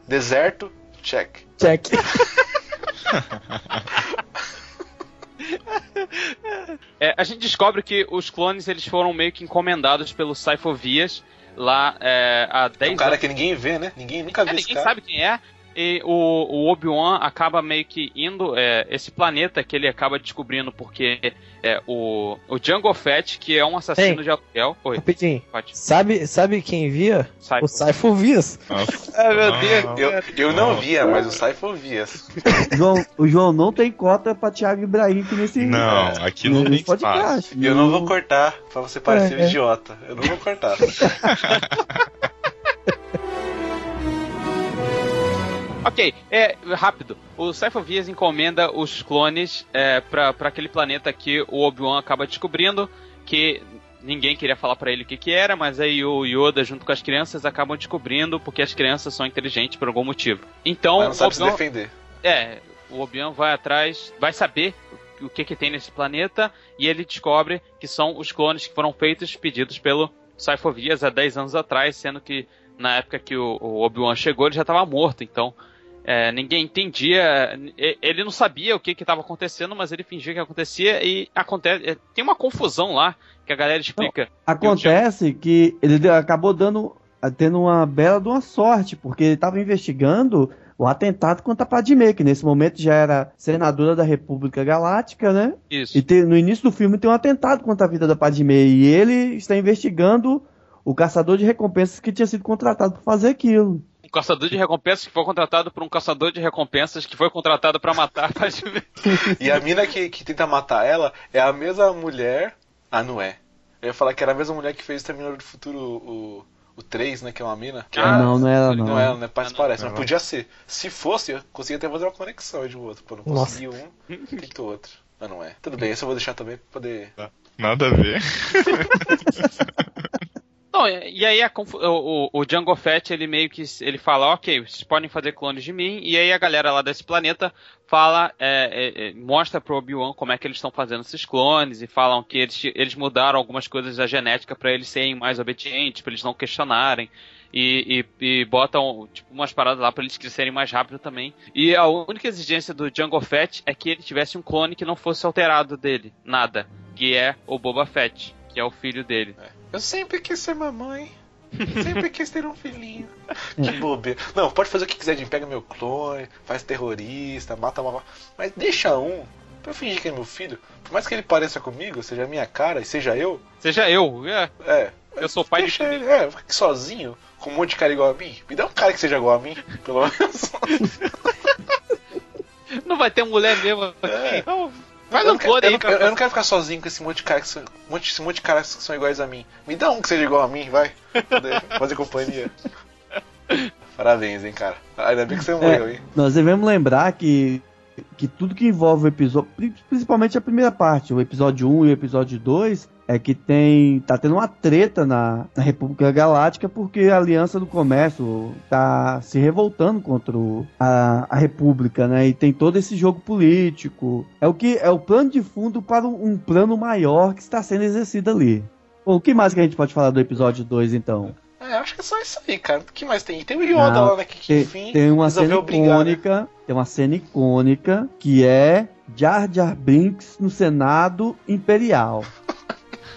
Speaker 1: Deserto, check.
Speaker 8: Check.
Speaker 5: É, a gente descobre que os clones eles foram meio que encomendados pelo Saifovias lá é, há 10
Speaker 1: Um cara
Speaker 5: anos.
Speaker 1: que ninguém vê, né? Ninguém nunca
Speaker 5: É,
Speaker 1: viu esse
Speaker 5: ninguém
Speaker 1: cara.
Speaker 5: sabe quem é. E o, o Obi-Wan acaba meio que indo. É, esse planeta que ele acaba descobrindo porque é, o, o Jango Fett, que é um assassino
Speaker 8: Ei.
Speaker 5: de aluguel. Oi,
Speaker 8: Rapidinho.
Speaker 5: pode.
Speaker 8: Sabe, sabe quem via? O Saifo Vias.
Speaker 5: Ai, meu Deus.
Speaker 1: Eu, eu não via, mas o Saifo via.
Speaker 7: João, o João não tem cota pra Thiago Ibrahim aqui nesse.
Speaker 9: Não, aqui não tem
Speaker 7: podcast.
Speaker 1: E eu não vou cortar pra você parecer um
Speaker 8: É, é.
Speaker 1: idiota. Eu não vou cortar.
Speaker 5: Ok, é rápido. O Saifovias encomenda os clones é, pra aquele planeta que o Obi-Wan acaba descobrindo que ninguém queria falar pra ele o que que era, mas aí o Yoda junto com as crianças acabam descobrindo porque as crianças são inteligentes por algum motivo. Então,
Speaker 1: Mas não sabe se defender.
Speaker 5: é, o Obi-Wan vai atrás, vai saber o que que tem nesse planeta e ele descobre que são os clones que foram feitos pedidos pelo Saifovias há 10 anos atrás, sendo que na época que o, o Obi-Wan chegou ele já estava morto, então é, ninguém entendia, ele não sabia o que estava acontecendo, mas ele fingia que acontecia e acontece, é, tem uma confusão lá que a galera explica.
Speaker 7: Acontece que ele acabou dando tendo uma bela de uma sorte, porque ele estava investigando o atentado contra a Padmé, que nesse momento já era senadora da República Galáctica, né?
Speaker 5: Isso.
Speaker 7: E tem- no início do filme tem um atentado contra a vida da Padmé e ele está investigando o caçador de recompensas que tinha sido contratado para fazer aquilo.
Speaker 5: Um caçador de recompensas que foi contratado por um caçador de recompensas que foi contratado para matar a.
Speaker 1: E a mina que, que tenta matar ela é a mesma mulher. Ah, não é. Eu ia falar que era a mesma mulher que fez Terminador do Futuro, o, o 3, né? Que é uma mina. Que
Speaker 5: Ah,
Speaker 1: é-
Speaker 7: não, não era não.
Speaker 1: Não é, né? Parece,
Speaker 5: Ah, não.
Speaker 1: parece, mas podia ser. Se fosse, eu conseguia até fazer uma conexão de um outro. Pô, não
Speaker 8: Nossa.
Speaker 1: consegui um, tento outro. Mas não é. Tudo bem, esse eu vou deixar também pra poder.
Speaker 9: Nada a ver.
Speaker 5: Não, e aí a o, o, Django Fett, ele meio que ele fala, ok, vocês podem fazer clones de mim, e aí a galera lá desse planeta fala, é, é, é, mostra pro Obi-Wan como é que eles estão fazendo esses clones, e falam que eles, eles mudaram algumas coisas da genética para eles serem mais obedientes, para eles não questionarem. E, e, e botam tipo, umas paradas lá para eles crescerem mais rápido também. E a única exigência do Django Fett é que ele tivesse um clone que não fosse alterado dele, nada. Que é o Boba Fett, que é o filho dele.
Speaker 1: Eu sempre quis ser mamãe. Sempre quis ter um filhinho. Que bobeira. Não, pode fazer o que quiser de. Pega meu clone, faz terrorista, mata uma. Mas deixa um. Pra eu fingir que é meu filho. Por mais que ele pareça comigo, seja a minha cara e seja eu.
Speaker 5: Seja eu, é,
Speaker 1: É.
Speaker 5: eu sou pai de
Speaker 1: Deixa
Speaker 5: filho.
Speaker 1: ele, é, fico aqui sozinho, com um monte de cara igual a mim. Me dá um cara que seja igual a mim, pelo menos.
Speaker 5: Não vai ter mulher mesmo aqui.
Speaker 1: É.
Speaker 5: Então, faz
Speaker 1: eu,
Speaker 5: um
Speaker 1: não quero, eu,
Speaker 5: aí
Speaker 1: não, eu- quero ficar sozinho com esse monte de cara que são, monte, esse monte de caras que são iguais a mim. Me dá um que seja igual a mim, vai. Fazer companhia. Parabéns, hein, cara. Ainda bem que você morreu, hein.
Speaker 7: Nós devemos lembrar que, que tudo que envolve o episódio, pri- principalmente a primeira parte, o episódio 1 e o episódio 2, é que tem. tá tendo uma treta na, na República Galáctica porque a Aliança do Comércio tá se revoltando contra o- a, a República, né? E tem todo esse jogo político. É o que é o plano de fundo para um plano maior que está sendo exercido ali. Bom, o que mais que a gente pode falar do episódio 2 então?
Speaker 1: É, acho que é só isso aí, cara. O que mais tem? Tem o Yoda
Speaker 7: Não,
Speaker 1: lá, né? Que, que
Speaker 7: Tem,
Speaker 1: enfim,
Speaker 7: tem uma cena
Speaker 1: resolveu brigar, né?
Speaker 7: icônica, tem uma cena icônica que é Jar Jar Binks no Senado Imperial.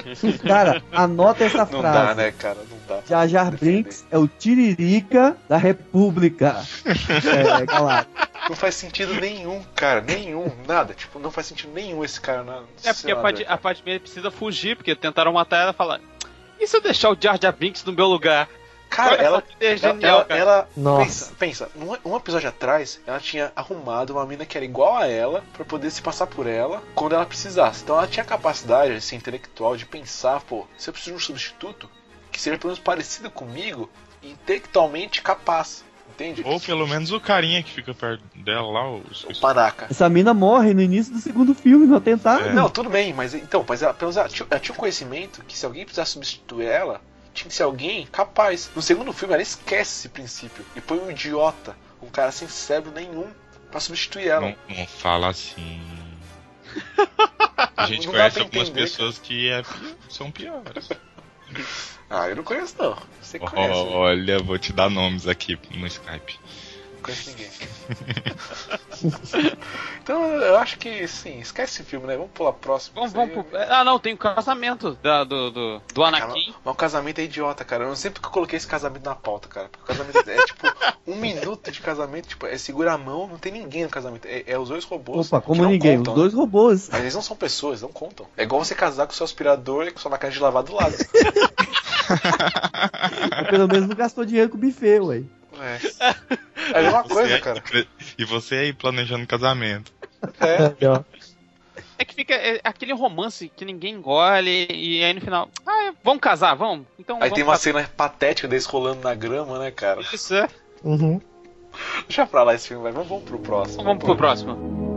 Speaker 7: Cara, anota essa
Speaker 1: Não
Speaker 7: frase.
Speaker 1: dá, né, cara? Não dá.
Speaker 7: Jar Jar. Binks é o Tiririca da República é, Galáctica.
Speaker 1: Não faz sentido nenhum, cara. Nenhum, nada. Tipo, não faz sentido nenhum esse cara na.
Speaker 5: É porque a, Pad,
Speaker 1: cara.
Speaker 5: a Padmé precisa fugir, porque tentaram matar ela e falar. E se eu deixar o Jar Jar Binks no meu lugar?
Speaker 1: Cara,
Speaker 5: Olha
Speaker 1: ela. Ela,
Speaker 5: genial,
Speaker 1: ela,
Speaker 5: cara.
Speaker 1: ela-
Speaker 8: Nossa.
Speaker 1: pensa, pensa, num, um episódio atrás, ela tinha arrumado uma mina que era igual a ela pra poder se passar por ela quando ela precisasse. Então ela tinha capacidade, assim, intelectual de pensar, pô, se eu preciso de um substituto que seja pelo menos parecido comigo intelectualmente capaz, entende?
Speaker 9: Ou pelo menos o carinha que fica perto dela lá, os,
Speaker 1: O panaca.
Speaker 7: Essa mina morre no início do segundo filme no atentado.
Speaker 9: É.
Speaker 1: Não, tudo bem, mas então, mas ela, pelo menos ela tinha, ela tinha um conhecimento que se alguém precisasse substituir ela, tinha que ser alguém capaz. No segundo filme, ela esquece esse princípio e põe um idiota, um cara sem cérebro nenhum, pra substituir ela.
Speaker 9: Não, não fala assim. A gente
Speaker 1: Não
Speaker 9: conhece algumas
Speaker 1: entender,
Speaker 9: pessoas que é são piores.
Speaker 1: Ah, eu não conheço não. Você conhece. né?
Speaker 9: Olha, vou te dar nomes aqui no Skype.
Speaker 1: Conheço ninguém. então eu acho que sim, esquece esse filme, né? Vamos pular próximo.
Speaker 5: Vamos, vamos pro... Ah, não, tem o casamento da- do, do, do Anakin.
Speaker 1: Mas o casamento é idiota, cara. Eu não sei porque eu coloquei esse casamento na pauta, cara. Porque o casamento é tipo um minuto de casamento, tipo, é segura a mão, não tem ninguém no casamento. É, é os dois robôs.
Speaker 7: Opa, como ninguém,
Speaker 1: contam,
Speaker 7: os dois robôs.
Speaker 1: Mas eles não são pessoas, não contam. É igual você casar com seu aspirador e com sua máquina de lavar do lado.
Speaker 7: Pelo menos não gastou dinheiro com o buffet, ué.
Speaker 1: É. É a mesma coisa, cara.
Speaker 9: E você aí planejando casamento.
Speaker 1: É.
Speaker 8: Ó.
Speaker 5: É que fica é, aquele romance que ninguém engole e aí no final. Ah, é, vamos casar, vamos? Então
Speaker 1: Aí
Speaker 5: vamos
Speaker 1: tem uma
Speaker 5: casar.
Speaker 1: cena patética deles rolando na grama, né, cara?
Speaker 5: Isso é.
Speaker 8: Uhum.
Speaker 1: Deixa pra lá esse filme, vai. Vamos, vamos pro próximo.
Speaker 5: Vamos pro próximo.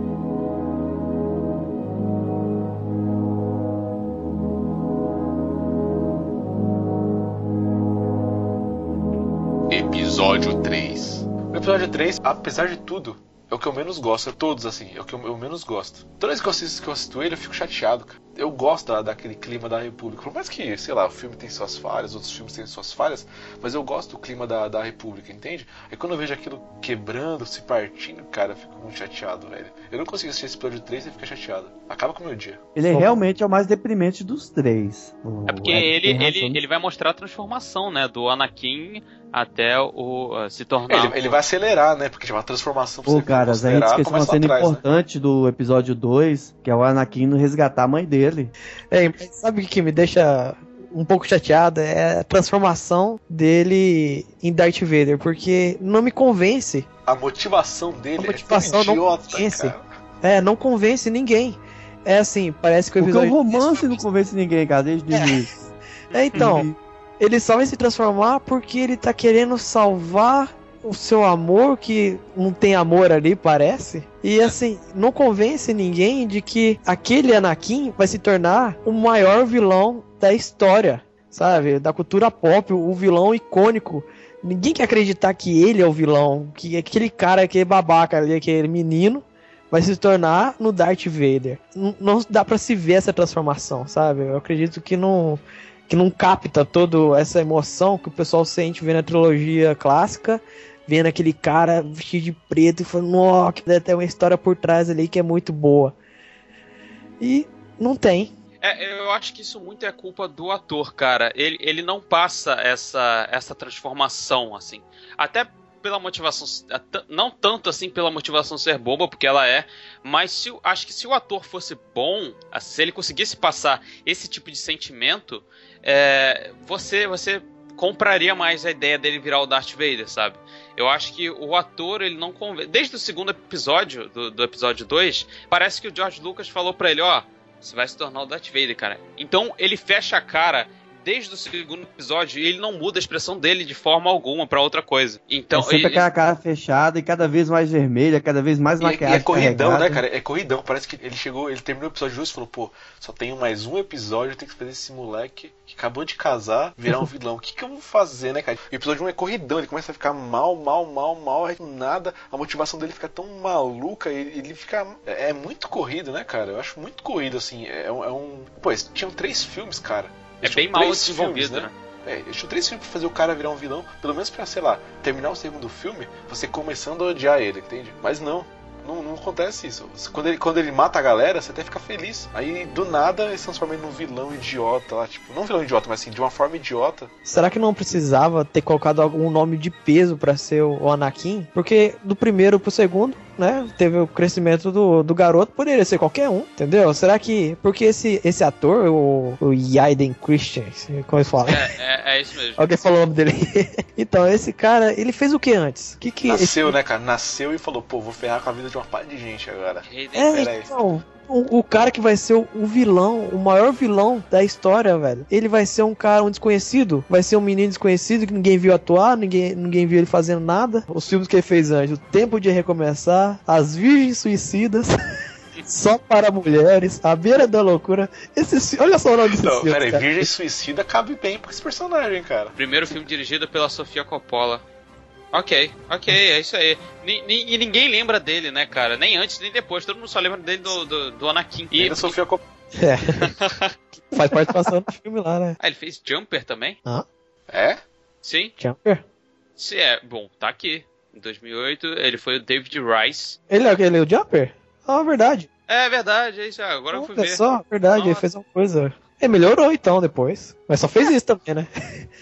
Speaker 1: Episódio 3, apesar de tudo, é o que eu menos gosto. É todos, assim, é o que eu, eu menos gosto. Toda vez que eu assisto, que eu assisto ele, eu fico chateado, cara. Eu gosto da, daquele clima da República. Por mais que, sei lá, o filme tem suas falhas, outros filmes têm suas falhas, mas eu gosto do clima da, da República, entende? Aí quando eu vejo aquilo quebrando, se partindo, cara, eu fico muito chateado, velho. Eu não consigo assistir esse episódio 3 e ficar chateado. Acaba com o meu dia.
Speaker 7: Ele
Speaker 8: Só-
Speaker 7: realmente é o mais deprimente dos três. O
Speaker 5: É porque
Speaker 7: Ed
Speaker 5: ele, ele, ele vai mostrar a transformação, né? Do Anakin até o uh, se tornar.
Speaker 1: Ele, ele vai acelerar, né? Porque tipo, a transformação pra
Speaker 7: Pô,
Speaker 1: você
Speaker 7: cara, a gente esqueceu uma cena
Speaker 1: atrás, né?
Speaker 7: importante do episódio 2, que é o Anakin no resgatar a mãe dele.
Speaker 8: É, mas sabe o que me deixa um pouco chateado? É a transformação dele em Darth Vader, porque não me convence.
Speaker 1: A motivação dele
Speaker 8: A motivação
Speaker 1: é tão
Speaker 8: não
Speaker 1: idiota,
Speaker 8: convence.
Speaker 1: cara.
Speaker 8: É, não convence ninguém. É assim, parece que o
Speaker 7: Porque o
Speaker 8: episódio.
Speaker 7: romance não convence ninguém, cara, desde o
Speaker 8: É.
Speaker 7: início.
Speaker 8: É, então, ele só vai se transformar porque ele tá querendo salvar o seu amor, que não tem amor ali, parece. E assim, não convence ninguém de que aquele Anakin vai se tornar o maior vilão da história, sabe? Da cultura pop, o vilão icônico. Ninguém quer acreditar que ele é o vilão, que aquele cara, aquele babaca ali, aquele menino, vai se tornar no Darth Vader. Não dá pra se ver essa transformação, sabe? Eu acredito que não que não capta toda essa emoção que o pessoal sente vendo a trilogia clássica, vendo aquele cara vestido de preto e falando, nossa, que deve ter uma história por trás ali que é muito boa. E não tem.
Speaker 5: É, eu acho que isso muito é culpa do ator, cara. Ele, ele não passa essa, essa transformação, assim. Até pela motivação. Não tanto assim pela motivação ser boba, porque ela é. Mas se, acho que se o ator fosse bom, se ele conseguisse passar esse tipo de sentimento, é, você, você compraria mais a ideia dele virar o Darth Vader, sabe? Eu acho que o ator, ele não convence. Desde o segundo episódio, do, do episódio 2, parece que o George Lucas falou pra ele: ó, você vai se tornar o Darth Vader, cara. Então ele fecha a cara desde o segundo episódio ele não muda a expressão dele de forma alguma pra outra coisa. Então,
Speaker 7: é sempre
Speaker 5: ele-
Speaker 7: aquela cara fechada e cada vez mais vermelha, cada vez mais
Speaker 1: E, e
Speaker 7: maquiagem
Speaker 1: é corridão,
Speaker 7: carregada.
Speaker 1: né, cara? É corridão. Parece que ele chegou, ele terminou o episódio 2 e falou, pô, só tenho mais um episódio, eu tenho que fazer esse moleque que acabou de casar virar um vilão. O que, que eu vou fazer, né, cara? O episódio 1 é corridão, ele começa a ficar mal, mal, mal, mal, nada, a motivação dele fica tão maluca, ele, ele fica. É, é muito corrido, né, cara? Eu acho muito corrido, assim. É, um- é um. Pô, eles tinham três filmes, cara.
Speaker 5: É bem mal desenvolvido,
Speaker 1: filmes,
Speaker 5: né?
Speaker 1: É, eles tinham três filmes pra fazer o cara virar um vilão, pelo menos pra, sei lá, terminar o segundo filme, você começando a odiar ele, entende? Mas não. Não, não acontece isso. Quando ele, quando ele mata a galera, você até fica feliz. Aí, do nada, ele se transforma num vilão idiota lá. Tipo, não vilão idiota, mas assim, de uma forma idiota.
Speaker 8: Será que não precisava ter colocado algum nome de peso pra ser o Anakin? Porque do primeiro pro segundo, né, teve o crescimento do, do garoto, poderia ser qualquer um, entendeu? Será que. Porque esse, esse ator, o, o Yaden Christian, como ele fala?
Speaker 5: É, é, é isso mesmo.
Speaker 8: Alguém falou o nome dele. então, esse cara, ele fez o que antes? Que que
Speaker 1: Nasceu,
Speaker 8: esse...
Speaker 1: né, cara? Nasceu e falou, pô, vou ferrar com a vida de uma par de gente agora.
Speaker 8: É,
Speaker 1: Pera aí.
Speaker 8: O, o cara que vai ser o, o vilão, o maior vilão da história, velho. Ele vai ser um cara, um desconhecido, vai ser um menino desconhecido que ninguém viu atuar, ninguém, ninguém viu ele fazendo nada. Os filmes que ele fez antes, O Tempo de Recomeçar, As Virgens Suicidas. Só para mulheres, A Beira da Loucura. Esse, olha só o nome desse
Speaker 1: Não,
Speaker 8: filme.
Speaker 1: pera aí,
Speaker 8: cara.
Speaker 1: Virgem Suicida cabe bem pra esse personagem, cara.
Speaker 5: Primeiro filme dirigido pela Sofia Coppola. Ok, ok, é isso aí. Ni- ni- E ninguém lembra dele, né, cara? Nem antes, nem depois. Todo mundo só lembra dele do, do, do Anakin.
Speaker 1: E
Speaker 5: E,
Speaker 1: ainda Sofia Coppola.
Speaker 8: É. Faz participação no filme lá, né?
Speaker 5: Ah, ele fez Jumper também?
Speaker 1: É?
Speaker 5: Sim.
Speaker 8: Jumper?
Speaker 5: Se é, bom, tá aqui. em 2008. Ele foi o David Rice.
Speaker 8: Ele é aquele o Jumper? Ah, verdade.
Speaker 5: É verdade, é isso. ah, Agora eu fui
Speaker 8: Olha
Speaker 5: ver.
Speaker 8: só, verdade, ele
Speaker 5: Nossa.
Speaker 8: fez uma coisa. Ele melhorou então depois. Mas só fez isso também, né?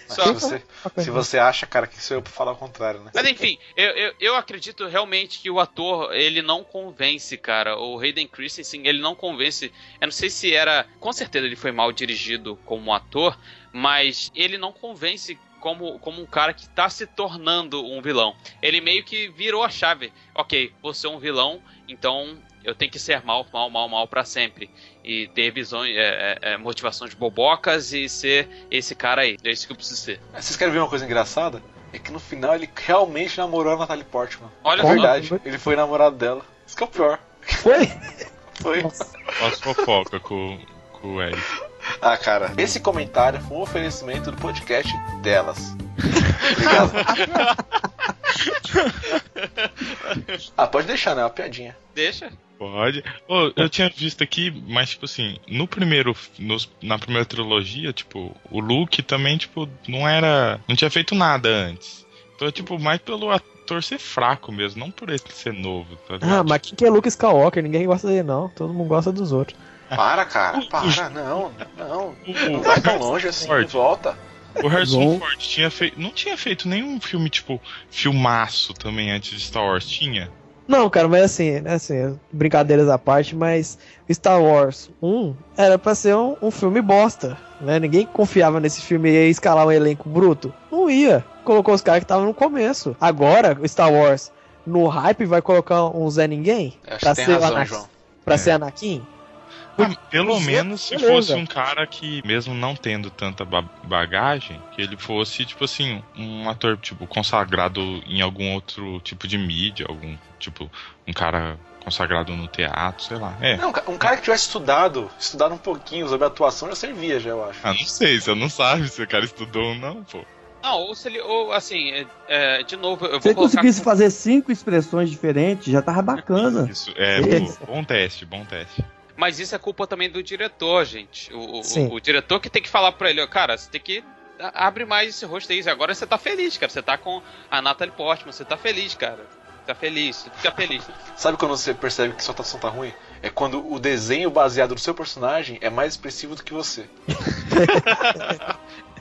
Speaker 5: Só-
Speaker 1: se, você, se você acha, cara, que sou eu pra falar o contrário, né?
Speaker 5: Mas enfim, eu, eu, eu acredito realmente que o ator, ele não convence, cara. O Hayden Christensen, ele não convence. Eu não sei se era. Com certeza ele foi mal dirigido como ator, mas ele não convence como, como um cara que tá se tornando um vilão. Ele meio que virou a chave. Ok, você é um vilão, então eu tenho que ser mal, mal, mal, mal pra sempre. E ter visões, é, é, é, motivações bobocas e ser esse cara aí. É isso que eu preciso ser.
Speaker 1: Vocês querem ver uma coisa engraçada? É que no final ele realmente namorou a Natalie Portman.
Speaker 5: Olha
Speaker 1: É
Speaker 5: só.
Speaker 1: verdade, ele foi namorado dela. Isso que é o pior.
Speaker 8: Foi?
Speaker 1: Foi.
Speaker 9: Faço fofoca com, com o Eric.
Speaker 1: Ah, cara, esse comentário foi um oferecimento do podcast delas. Obrigado. ah, pode deixar, né? É uma piadinha.
Speaker 5: Deixa.
Speaker 9: Pode. Ô, eu tinha visto aqui, mas tipo assim, no primeiro. nos- na primeira trilogia, tipo, o Luke também, tipo, não era. não tinha feito nada antes. Então, tipo, mais pelo ator ser fraco mesmo, não por ele ser novo, tá ligado?
Speaker 8: Ah, mas quem que é Luke Skywalker? Ninguém gosta dele, não. Todo mundo gosta dos outros.
Speaker 1: Para, cara, para, não, não. Não vai tão longe assim, volta.
Speaker 9: O Harrison
Speaker 7: Bom.
Speaker 9: Ford tinha feito. Não tinha feito nenhum filme, tipo, filmaço também antes de Star Wars. Tinha?
Speaker 8: Não, cara, mas assim, né, assim, brincadeiras à parte, mas Star Wars 1 era pra ser um, um filme bosta, né? Ninguém confiava nesse filme e ia escalar um elenco bruto. Não ia. Colocou os caras que estavam no começo. Agora, Star Wars, no hype, vai colocar um Zé Ninguém
Speaker 1: Acho
Speaker 8: pra ser,
Speaker 1: razão,
Speaker 8: pra
Speaker 9: É.
Speaker 8: ser Anakin.
Speaker 9: Ah, pelo
Speaker 8: Os
Speaker 9: menos se
Speaker 8: beleza.
Speaker 9: fosse um cara que, mesmo não tendo tanta ba- bagagem, que ele fosse, tipo assim, um ator, tipo, consagrado em algum outro tipo de mídia, algum, tipo, um cara consagrado no teatro, sei lá. É.
Speaker 1: Não, um cara que tivesse estudado, estudado um pouquinho sobre atuação já servia, já, eu acho.
Speaker 9: Ah, não sei, você não sabe se o cara estudou ou não, pô.
Speaker 5: Não, ou se ele. Ou assim, é, é, de novo, eu
Speaker 7: Se ele
Speaker 5: vou
Speaker 7: conseguisse fazer cinco expressões diferentes, já tava bacana.
Speaker 9: Isso, é,
Speaker 7: Isso.
Speaker 9: pô, bom teste, bom teste.
Speaker 5: Mas isso é culpa também do diretor, gente. O, o- o diretor que tem que falar pra ele, ó, cara, você tem que. Abre mais esse rosto aí. Agora você tá feliz, cara. Você tá com a Natalie Portman, você tá feliz, cara. Tá feliz, fica feliz.
Speaker 1: Sabe quando você percebe que sua atuação tá ruim? É quando o desenho baseado no seu personagem é mais expressivo do que você.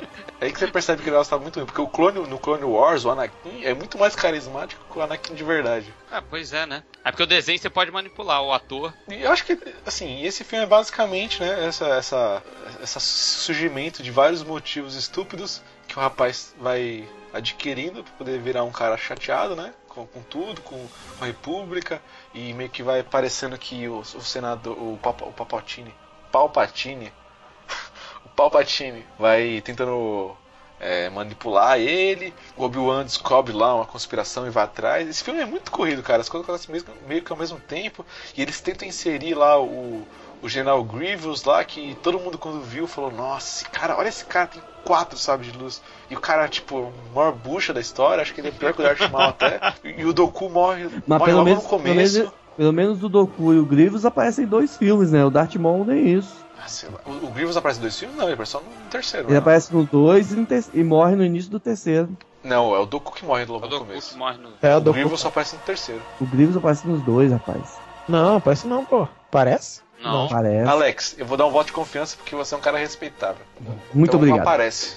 Speaker 1: é aí que você percebe que o negócio tá muito ruim. Porque o clone, no Clone Wars, o Anakin é muito mais carismático que o Anakin de verdade.
Speaker 5: Ah, pois é, né? É porque o desenho você pode manipular, o ator.
Speaker 1: E eu acho que, assim, esse filme é basicamente, né, essa, essa, essa surgimento de vários motivos estúpidos que o rapaz vai adquirindo pra poder virar um cara chateado, né, com, com tudo, com, a República, e meio que vai parecendo que o, o senador, o, Papa, o Papatini, Palpatine, Palpatine vai tentando é, manipular ele, o Obi-Wan descobre lá uma conspiração e vai atrás. Esse filme é muito corrido, cara. As coisas acontecem mesmo- meio que ao mesmo tempo. E eles tentam inserir lá o, o General Grievous lá, que todo mundo quando viu falou, nossa, cara, olha esse cara, tem quatro sabres de luz. E o cara, tipo, o maior bucha da história, acho que ele é pior que o Darth Maul até. E o Doku morre,
Speaker 7: Mas
Speaker 1: morre
Speaker 7: pelo
Speaker 1: logo
Speaker 7: menos,
Speaker 1: no
Speaker 7: pelo,
Speaker 1: começo.
Speaker 7: menos, pelo menos o Doku e o Grievous aparecem em dois filmes, né? O Darth Maul nem isso.
Speaker 1: Ah, sei lá. O, o Grievous aparece em dois filmes? Não, ele aparece só no terceiro.
Speaker 7: Ele
Speaker 1: né?
Speaker 7: aparece no dois e, no ter- e morre no início do terceiro.
Speaker 1: Não, é o Doku que morre logo
Speaker 5: O
Speaker 1: no começo.
Speaker 5: que morre no.
Speaker 8: É, o
Speaker 1: O. Grievous só aparece no terceiro.
Speaker 7: O Grievous aparece nos dois, rapaz.
Speaker 8: Não, parece não, pô. Parece?
Speaker 5: Não.
Speaker 7: Parece.
Speaker 1: Alex, eu vou dar um voto de confiança porque você é um cara respeitável.
Speaker 7: Muito
Speaker 1: então
Speaker 7: obrigado.
Speaker 1: aparece.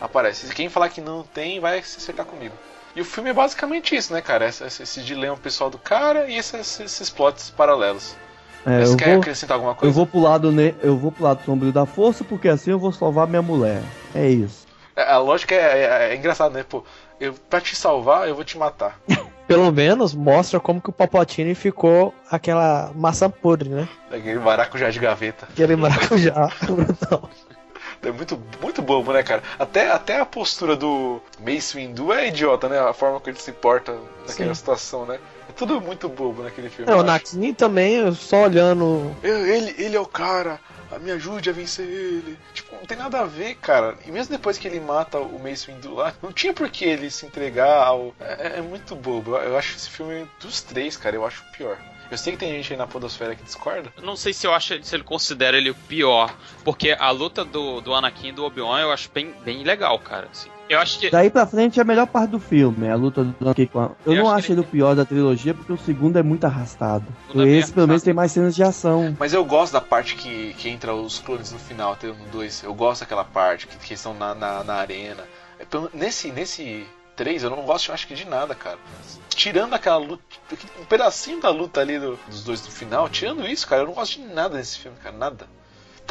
Speaker 1: Aparece. E quem falar que não tem, vai se acertar comigo. E o filme é basicamente isso, né, cara? Esse, esse, esse dilema pessoal do cara e esses, esses plots paralelos.
Speaker 7: É,
Speaker 1: Você
Speaker 7: eu,
Speaker 1: quer
Speaker 7: vou,
Speaker 1: acrescentar alguma coisa?
Speaker 7: eu vou pro lado ne- eu vou pro lado sombrio da força, porque assim eu vou salvar minha mulher. É isso.
Speaker 1: É, A lógica é, é, é engraçada, né? Pô, eu, pra te salvar, eu vou te matar.
Speaker 8: Pelo menos mostra como que o Palpatine ficou aquela maçã podre, né?
Speaker 1: Aquele maracujá de gaveta.
Speaker 8: Aquele maracujá brutão.
Speaker 1: É muito, muito bobo, né, cara? Até, até a postura do Mace Windu é idiota, né? A forma que ele se porta naquela
Speaker 8: Sim.
Speaker 1: situação, né? É tudo muito bobo naquele filme.
Speaker 8: É, o. Anakin também, só olhando.
Speaker 1: Eu- Ele, ele é o cara, me ajude a vencer ele. Tipo, não tem nada a ver, cara. E mesmo depois que ele mata o Mace Windu lá, não tinha por que ele se entregar ao. É, é muito bobo. Eu- acho esse filme dos três, cara, eu acho o pior. Eu sei que tem gente aí na podosfera que discorda.
Speaker 5: Eu Não sei se eu acho se ele considera ele o pior, porque a luta do, do Anakin e do Obi-Wan eu acho bem, bem legal, cara. assim. Eu acho que
Speaker 7: Daí pra frente é a melhor parte do filme, é a luta do Donkey Kong. Eu,
Speaker 5: Eu
Speaker 7: não
Speaker 5: acho
Speaker 7: ele o pior da trilogia, porque o segundo é muito arrastado.
Speaker 5: é
Speaker 7: Esse, pelo menos, tem mais cenas de ação.
Speaker 1: Mas eu gosto da parte que, que entra os clones no final, até no 2. Eu gosto daquela parte que, que estão na, na, na arena. É, pelo- Nesse, nesse 3 eu não gosto, eu acho que de nada, cara. Tirando aquela luta, um pedacinho da luta ali do- dos dois no final, tirando isso, cara, eu não gosto de nada desse filme, cara, nada.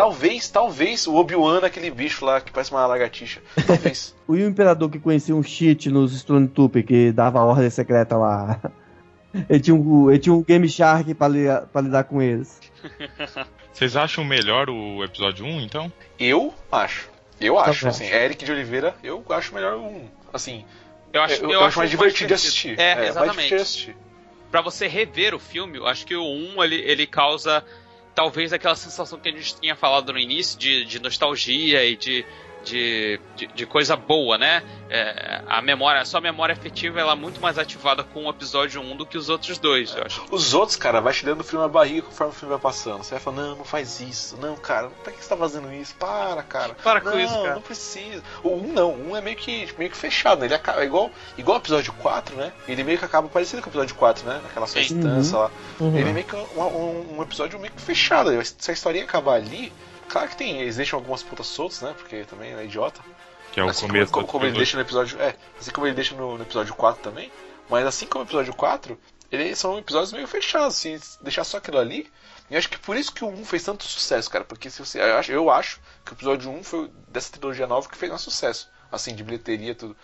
Speaker 1: Talvez, talvez o Obi-Wan, aquele bicho lá que parece uma lagartixa. Talvez.
Speaker 7: O Imperador que conhecia um cheat nos Stormtrooper, que dava a ordem secreta lá. Ele tinha um, ele tinha um Game Shark pra, li- pra lidar com eles.
Speaker 9: Vocês acham melhor o episódio 1, então?
Speaker 1: eu acho. Eu acho,
Speaker 8: Também
Speaker 1: assim, Eric de Oliveira, eu acho melhor um. Assim,
Speaker 5: eu acho,
Speaker 1: eu,
Speaker 5: eu
Speaker 1: eu acho mais divertido de assistir.
Speaker 5: É,
Speaker 1: mais
Speaker 5: exatamente.
Speaker 1: divertido de assistir.
Speaker 5: Pra você rever o filme, eu acho que o 1 ele, ele causa talvez aquela sensação que a gente tinha falado no início de, de nostalgia e de, de, de, de coisa boa, né? É, a memória, a sua memória afetiva ela é muito mais ativada com o episódio 1 do que os outros dois, eu acho.
Speaker 1: Os outros, cara, vai te dando o filme na barriga conforme o filme vai passando. Você vai falando, não, não faz isso. Não, cara, pra que você tá fazendo isso? Para, cara.
Speaker 5: Para com
Speaker 1: não,
Speaker 5: isso, cara.
Speaker 1: Não precisa. O 1 não, o 1 é meio que, meio que fechado, né? Ele acaba, é igual, igual o episódio 4, né? Ele meio que acaba parecido com o episódio 4, né? Naquela sua instância lá.
Speaker 8: Uhum.
Speaker 1: Ele é meio que um, um- um episódio meio que fechado. Se a historinha acabar ali, claro que tem, eles deixam algumas pontas soltas, né? Porque também é idiota.
Speaker 9: Que é o
Speaker 1: assim
Speaker 9: começo
Speaker 1: como, como ele deixa no episódio. É, assim como ele deixa no, no episódio 4 também. Mas assim como o episódio 4, eles são episódios meio fechados, assim, deixar só aquilo ali. E acho que por isso que o 1 fez tanto sucesso, cara. Porque se você. Eu acho, eu acho que o episódio 1 foi dessa trilogia nova que fez mais sucesso. Assim, de bilheteria e tudo.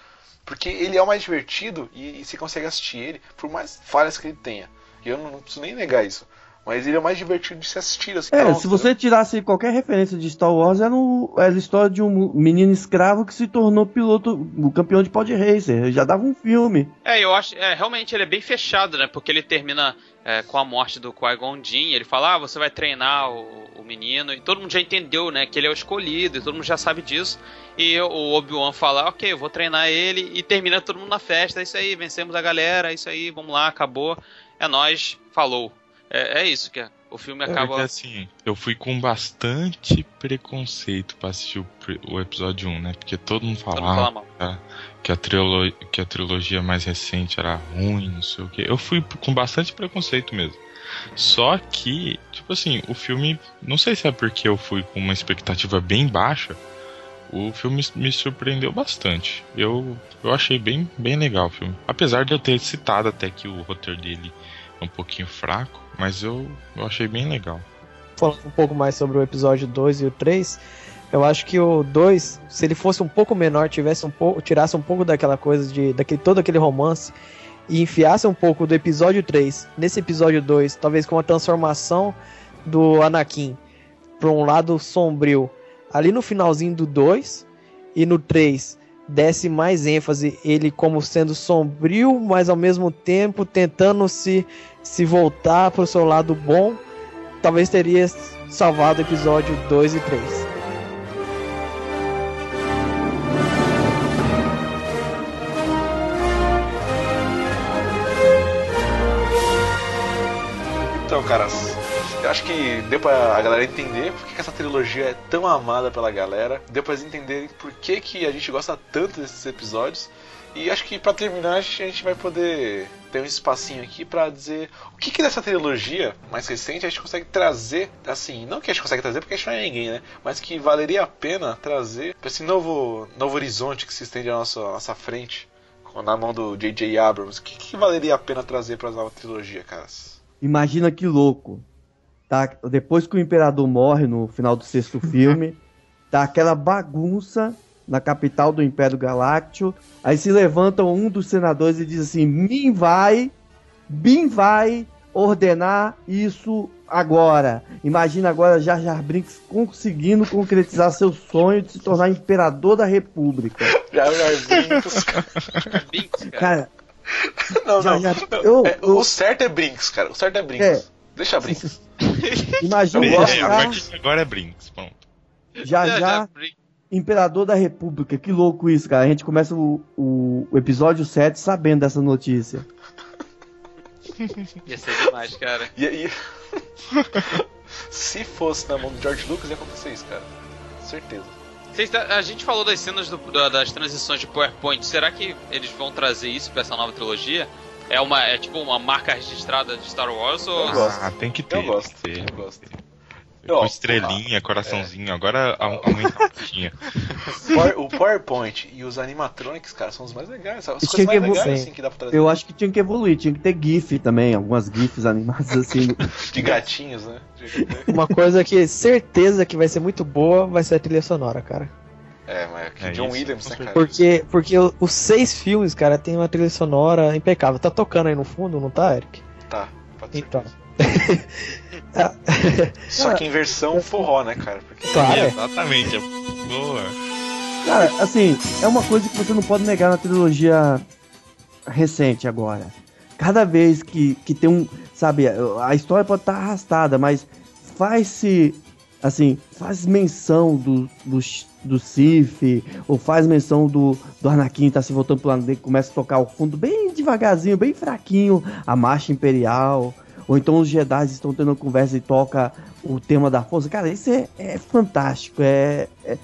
Speaker 1: Porque ele é o mais divertido e, e você consegue assistir ele, por mais falhas que ele tenha. E eu não, não preciso nem negar isso. Mas ele é o mais divertido de se assistir, assim.
Speaker 7: É,
Speaker 1: pronto,
Speaker 7: se você tirasse qualquer referência de Star Wars, era, um- era a história de um menino escravo que se tornou piloto, o campeão de pod racer. Já dava um filme.
Speaker 5: É, eu acho, é, realmente ele é bem fechado, né? Porque ele termina é, com a morte do Qui-Gon Jinn, ele fala, ah, você vai treinar o, o menino, e todo mundo já entendeu, né, que ele é o escolhido, e todo mundo já sabe disso, e o Obi-Wan fala, ok, eu vou treinar ele, e termina todo mundo na festa, é isso aí, vencemos a galera, é isso aí, vamos lá, acabou, é nóis, falou. É, é isso que é. o filme
Speaker 9: Porque
Speaker 5: acaba...
Speaker 9: assim, eu fui com bastante preconceito pra assistir o, o episódio 1, né? Porque todo mundo falava
Speaker 5: fala
Speaker 9: que, a trilo- que a trilogia mais recente era ruim, não sei o que. Eu fui com bastante preconceito mesmo. Só que, tipo assim, o filme. Não sei se é porque eu fui com uma expectativa bem baixa. O filme me surpreendeu bastante. Eu, eu achei bem, bem legal o filme. Apesar de eu ter citado até que o roteiro dele é um pouquinho fraco, mas eu, eu achei bem legal.
Speaker 8: falando um pouco mais sobre o episódio 2 e o 3, eu acho que o 2, se ele fosse um pouco menor, tivesse um pouco, tirasse um pouco daquela coisa de daquele todo aquele romance e enfiasse um pouco do episódio 3 nesse episódio 2, talvez com a transformação do Anakin para um lado sombrio ali no finalzinho do 2 e no 3 desse mais ênfase ele como sendo sombrio, mas ao mesmo tempo tentando se se voltar para o seu lado bom talvez teria salvado o episódio 2 e 3.
Speaker 1: Então, caras, eu acho que deu pra a galera entender por que essa trilogia é tão amada pela galera. Deu pra eles entenderem por que, que a gente gosta tanto desses episódios. E acho que pra terminar a gente vai poder ter um espacinho aqui pra dizer o que, que dessa trilogia mais recente a gente consegue trazer, assim, não que a gente consegue trazer porque a gente não é ninguém, né? Mas que valeria a pena trazer pra esse novo, novo horizonte que se estende à nossa, à nossa frente, na mão do J.J. Abrams. O que, que valeria a pena trazer pra nova trilogia, caras?
Speaker 7: Imagina que louco. Tá? Depois que o imperador morre no final do sexto filme, tá aquela bagunça na capital do Império Galáctico. Aí se levanta um dos senadores e diz assim: Mim vai, Bin vai ordenar isso agora. Imagina agora Jar Jar Binks conseguindo concretizar seu sonho de se tornar imperador da República.
Speaker 1: Já, já Brinks,
Speaker 5: cara.
Speaker 7: Cara,
Speaker 1: Não, não.
Speaker 7: já-
Speaker 1: não.
Speaker 7: eu-
Speaker 1: É,
Speaker 7: eu-
Speaker 1: O certo é Brinks, cara. O certo é Brinks.
Speaker 7: É.
Speaker 1: Deixa Brinks.
Speaker 7: imagina
Speaker 9: É,
Speaker 1: gosto,
Speaker 7: já,
Speaker 9: a partir de agora é Brinks, pronto.
Speaker 7: já, já
Speaker 5: Binks.
Speaker 7: Imperador da República, que louco isso, cara. A gente começa o, o, o episódio 7 sabendo dessa notícia.
Speaker 5: Ia ser demais, cara.
Speaker 1: E aí. Se fosse na mão do George Lucas, ia acontecer isso, cara. Certeza.
Speaker 5: Tá- A gente falou das cenas do- da- das transições de PowerPoint. Será que eles vão trazer isso pra essa nova trilogia? É uma é tipo uma marca registrada de Star Wars ou
Speaker 1: Eu gosto.
Speaker 9: Ah, tem que ter.
Speaker 1: Eu gosto,
Speaker 9: tem que ter.
Speaker 1: eu gosto.
Speaker 9: Com estrelinha, coraçãozinho. Agora au- aumenta a pontinha.
Speaker 1: Power- o PowerPoint e os animatronics, cara, são os mais legais. As
Speaker 7: Tinha
Speaker 1: coisas mais legais assim, que dá pra trazer.
Speaker 7: Eu acho que tinha que evoluir, tinha que ter GIF também, algumas GIFs animadas assim.
Speaker 1: De gatinhos, né? De-
Speaker 8: Uma coisa que certeza que vai ser muito boa vai ser a trilha sonora, cara.
Speaker 1: É, mas que
Speaker 9: É
Speaker 1: John
Speaker 9: isso,
Speaker 1: Williams, né, cara?
Speaker 8: Porque, porque os seis filmes, cara, tem uma trilha sonora impecável. Tá tocando aí no fundo, não tá, Eric?
Speaker 1: Tá, pode ser.
Speaker 8: Então.
Speaker 1: Só que em versão forró, né, cara? Porque
Speaker 8: Claro, é.
Speaker 9: Exatamente. é Boa.
Speaker 7: Cara, assim, é uma coisa que você não pode negar na trilogia recente agora. Cada vez que, que tem um. Sabe, a história pode estar arrastada, mas faz-se. Assim, faz menção do, do, do Sif, ou faz menção do, do Anakin tá se voltando pro lado dele, começa a tocar o fundo bem devagarzinho, bem fraquinho, a marcha imperial. Ou então os Jedi estão tendo conversa e toca o tema da força. Cara, isso é, é fantástico. É, é-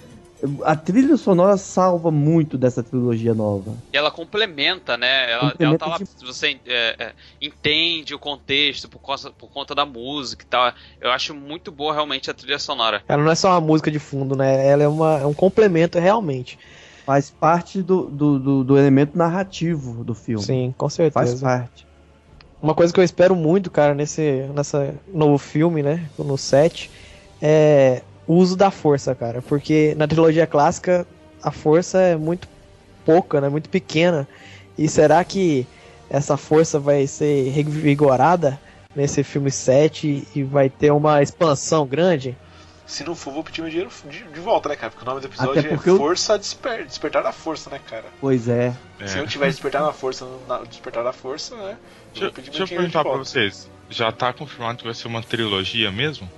Speaker 7: a trilha sonora salva muito dessa trilogia nova.
Speaker 5: E ela complementa, né? Ela,
Speaker 7: Complementa
Speaker 5: ela tá lá,
Speaker 7: de-
Speaker 5: você é, é, entende o contexto por, causa, por conta da música e tal. Eu acho muito boa realmente a trilha sonora.
Speaker 8: Ela não é só uma música de fundo, né? Ela é, uma, é um complemento realmente.
Speaker 7: Faz parte do, do, do- do elemento narrativo do filme.
Speaker 8: Sim, com
Speaker 7: Faz
Speaker 8: certeza.
Speaker 7: parte.
Speaker 8: Uma coisa que eu espero muito, cara, nesse nessa novo filme, né? No 7, é o uso da força, cara. Porque na trilogia clássica a força é muito pouca, né? Muito pequena. E será que essa força vai ser revigorada nesse filme 7 e vai ter uma expansão grande?
Speaker 1: se não for, vou pedir meu dinheiro de, de volta, né, cara? Porque o nome do episódio é
Speaker 7: porque eu-
Speaker 1: Força Desper, Despertar da Força, né, cara?
Speaker 7: Pois é.
Speaker 1: Se
Speaker 9: É.
Speaker 1: não tiver Despertar na Força, na, Despertar da Força, né?
Speaker 9: Deixa,
Speaker 1: pedir
Speaker 9: deixa
Speaker 1: meu
Speaker 9: eu perguntar pra vocês. Já tá confirmado que vai ser uma trilogia mesmo?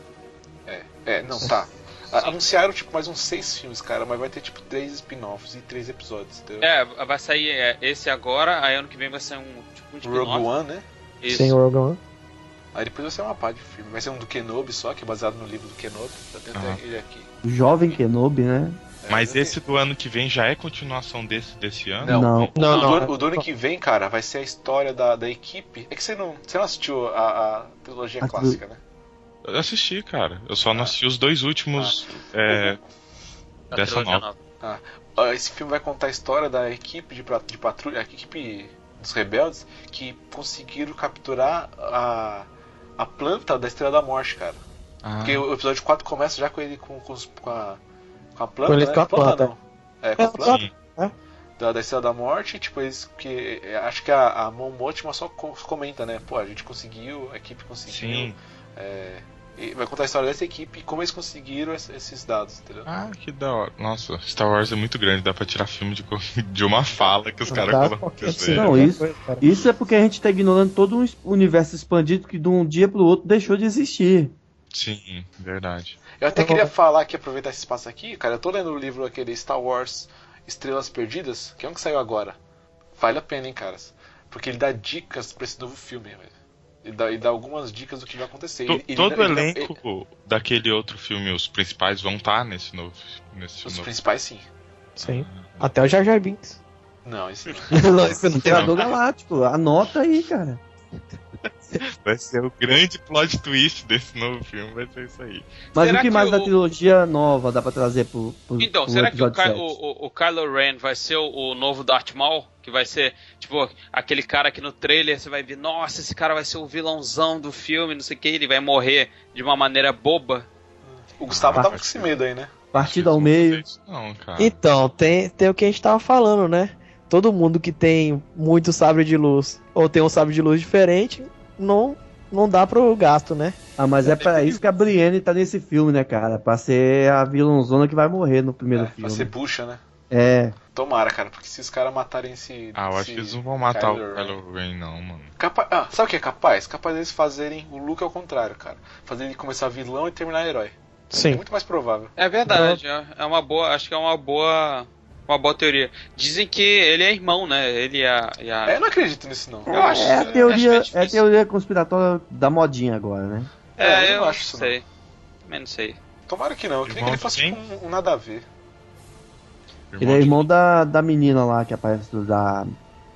Speaker 1: É, não, tá. Anunciaram, tipo, mais uns seis filmes, cara, mas vai ter, tipo, três spin-offs e três episódios, entendeu?
Speaker 5: É, vai sair é, esse agora, aí ano que vem vai ser um tipo um
Speaker 1: Rogue
Speaker 5: spin-off.
Speaker 1: One, né?
Speaker 5: Isso.
Speaker 8: Sem o Rogue One.
Speaker 1: Aí depois vai ser uma pá de filme. Vai ser um do Kenobi só, que é baseado no livro do Kenobi. Tá tendo
Speaker 9: Ah.
Speaker 1: ele aqui.
Speaker 7: O jovem Kenobi, né?
Speaker 1: É,
Speaker 9: Mas esse do ano que vem já é continuação desse desse ano?
Speaker 1: Não.
Speaker 7: Não.
Speaker 8: Não,
Speaker 1: o,
Speaker 8: não.
Speaker 1: do, o do ano que vem, cara, vai ser a história da, da equipe. É que você não, você não assistiu a, a trilogia
Speaker 7: A
Speaker 1: clássica, né?
Speaker 9: Eu assisti, cara. Eu só não
Speaker 1: Ah.
Speaker 9: assisti os dois últimos. é,
Speaker 5: A
Speaker 9: dessa nova.
Speaker 1: Ah, Esse filme vai contar a história da equipe de, de patrulha, a equipe dos rebeldes que conseguiram capturar a, a planta da Estrela da Morte, cara.
Speaker 9: Ah,
Speaker 1: Porque o episódio 4 começa já com ele com, com, os- com a, com a planta,
Speaker 8: Com ele
Speaker 1: né?
Speaker 8: com a planta.
Speaker 1: não. É, com a
Speaker 8: É,
Speaker 1: planta
Speaker 9: sim.
Speaker 1: da, da Estrela da Morte, tipo, eles que é, acho que a, a só co- comenta, né? Pô, a gente conseguiu, a equipe conseguiu.
Speaker 9: Sim.
Speaker 1: É, e vai contar a história dessa equipe e como eles conseguiram es- esses dados, entendeu?
Speaker 9: Ah, que da hora. Nossa, Star Wars é muito grande, dá pra tirar filme de, de uma fala que os caras colocam.
Speaker 8: qualquer
Speaker 9: Isso é-
Speaker 7: Não, isso- é porque a gente tá ignorando todo um universo expandido que de um dia pro outro deixou de existir.
Speaker 9: Sim, verdade.
Speaker 1: Eu até
Speaker 8: Tá
Speaker 1: queria falar aqui, aproveitar esse espaço aqui, cara, eu tô lendo o livro aquele Star Wars Estrelas Perdidas, que é um que saiu agora. Vale a pena, hein, caras? Porque ele dá dicas pra esse novo filme, velho. Ele dá, ele dá algumas dicas do que vai acontecer.
Speaker 9: To-
Speaker 1: Ele- ele
Speaker 9: todo
Speaker 1: ele
Speaker 9: elenco daquele outro filme, os principais, vão estar nesse novo. Nesse
Speaker 1: Os
Speaker 9: novo.
Speaker 1: principais, sim.
Speaker 8: Sim. Até o Jar Jar Binks.
Speaker 1: Não, esse não.
Speaker 8: Não, não tem
Speaker 7: Imperador Galáctico, anota aí, cara.
Speaker 9: Vai ser o grande plot twist desse novo filme, vai ser isso aí.
Speaker 7: Mas
Speaker 5: Será
Speaker 7: o que
Speaker 5: que
Speaker 7: mais da
Speaker 5: o-
Speaker 7: trilogia nova dá pra trazer pro, pro,
Speaker 5: Então,
Speaker 7: pro
Speaker 5: será que o, Ky-
Speaker 7: 7?
Speaker 5: o, o- Kylo Ren vai ser o, o novo Darth Maul? Que vai ser, tipo, aquele cara que no trailer você vai ver, nossa, esse cara vai ser o vilãozão do filme, não sei o que, ele vai morrer de uma maneira boba.
Speaker 1: O Gustavo
Speaker 7: Ah,
Speaker 1: tava com esse medo aí, né?
Speaker 7: Partida ao meio.
Speaker 9: Não, cara.
Speaker 8: Então, tem, tem o que a gente tava falando, né? Todo mundo que tem muito sabre de luz ou tem um sabre de luz diferente, não, não dá pro gasto, né?
Speaker 7: Ah, mas é pra isso que a Brienne tá nesse filme, né, cara? Pra ser a vilãozona que vai morrer no primeiro
Speaker 1: É,
Speaker 7: filme.
Speaker 1: vai ser bucha, né?
Speaker 7: É.
Speaker 1: Tomara, cara, porque se os caras matarem esse.
Speaker 9: Ah, eu acho que eles não vão matar
Speaker 1: Kylo
Speaker 9: o Kylo Ren, não, mano.
Speaker 1: Capa... Ah, sabe o que é capaz? Capaz deles fazerem o Luke ao contrário, cara. Fazer ele começar vilão e terminar herói. É
Speaker 8: Sim.
Speaker 1: muito mais provável.
Speaker 5: É verdade, é, é uma boa, acho que é uma boa Uma boa teoria. Dizem que ele é irmão, né? Ele e a. E a...
Speaker 1: É, eu não acredito nisso, não.
Speaker 5: Eu acho-
Speaker 7: é a
Speaker 5: acho
Speaker 7: teoria,
Speaker 5: que é
Speaker 7: é a teoria conspiratória da modinha agora, né?
Speaker 5: É,
Speaker 1: É, eu
Speaker 5: eu
Speaker 1: não
Speaker 5: não
Speaker 1: acho isso,
Speaker 5: sei. Também não sei.
Speaker 1: Tomara que não. Eu queria que ele
Speaker 9: Irmão
Speaker 1: fosse tipo, um, um nada a ver.
Speaker 7: Ele é irmão da, da menina lá que aparece da.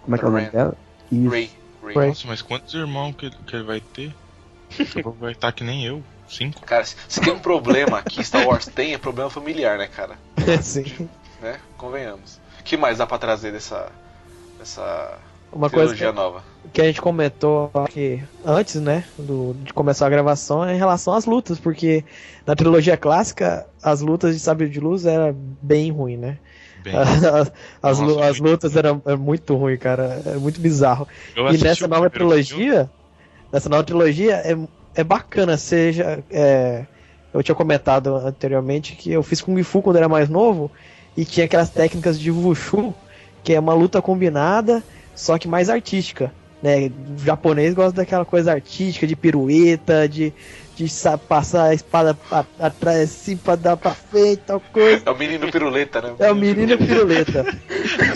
Speaker 7: Como é que é o nome dela? Isso.
Speaker 1: Ray. Ray.
Speaker 8: Ray.
Speaker 9: Nossa, mas quantos irmãos que, que ele vai ter? Vai estar que nem eu. Cinco?
Speaker 1: Cara, se, se tem um problema que Star Wars tem, é problema familiar, né, cara?
Speaker 8: Sim.
Speaker 1: Né? Convenhamos. O que mais dá pra trazer dessa. dessa
Speaker 8: Uma coisa
Speaker 1: trilogia
Speaker 8: que,
Speaker 1: nova?
Speaker 8: que a gente comentou aqui antes, né, do, de começar a gravação é em relação às lutas, porque na trilogia clássica as lutas de sabre de luz era bem ruim, né?
Speaker 9: Bem,
Speaker 8: As, as,
Speaker 9: Nossa,
Speaker 8: as lutas eram é muito ruim, cara, é muito bizarro.
Speaker 9: eu
Speaker 8: E nessa nova trilogia, nessa nova trilogia é, é bacana, seja é, eu tinha comentado anteriormente que eu fiz Kung Fu quando era mais novo e tinha aquelas técnicas de Wushu, que é uma luta combinada, só que mais artística. Né? O japonês gosta daquela coisa artística, de pirueta, de, de sa- passar a espada atrás assim pra dar pra frente, tal coisa.
Speaker 1: É o menino piruleta, né?
Speaker 8: É o menino piruleta.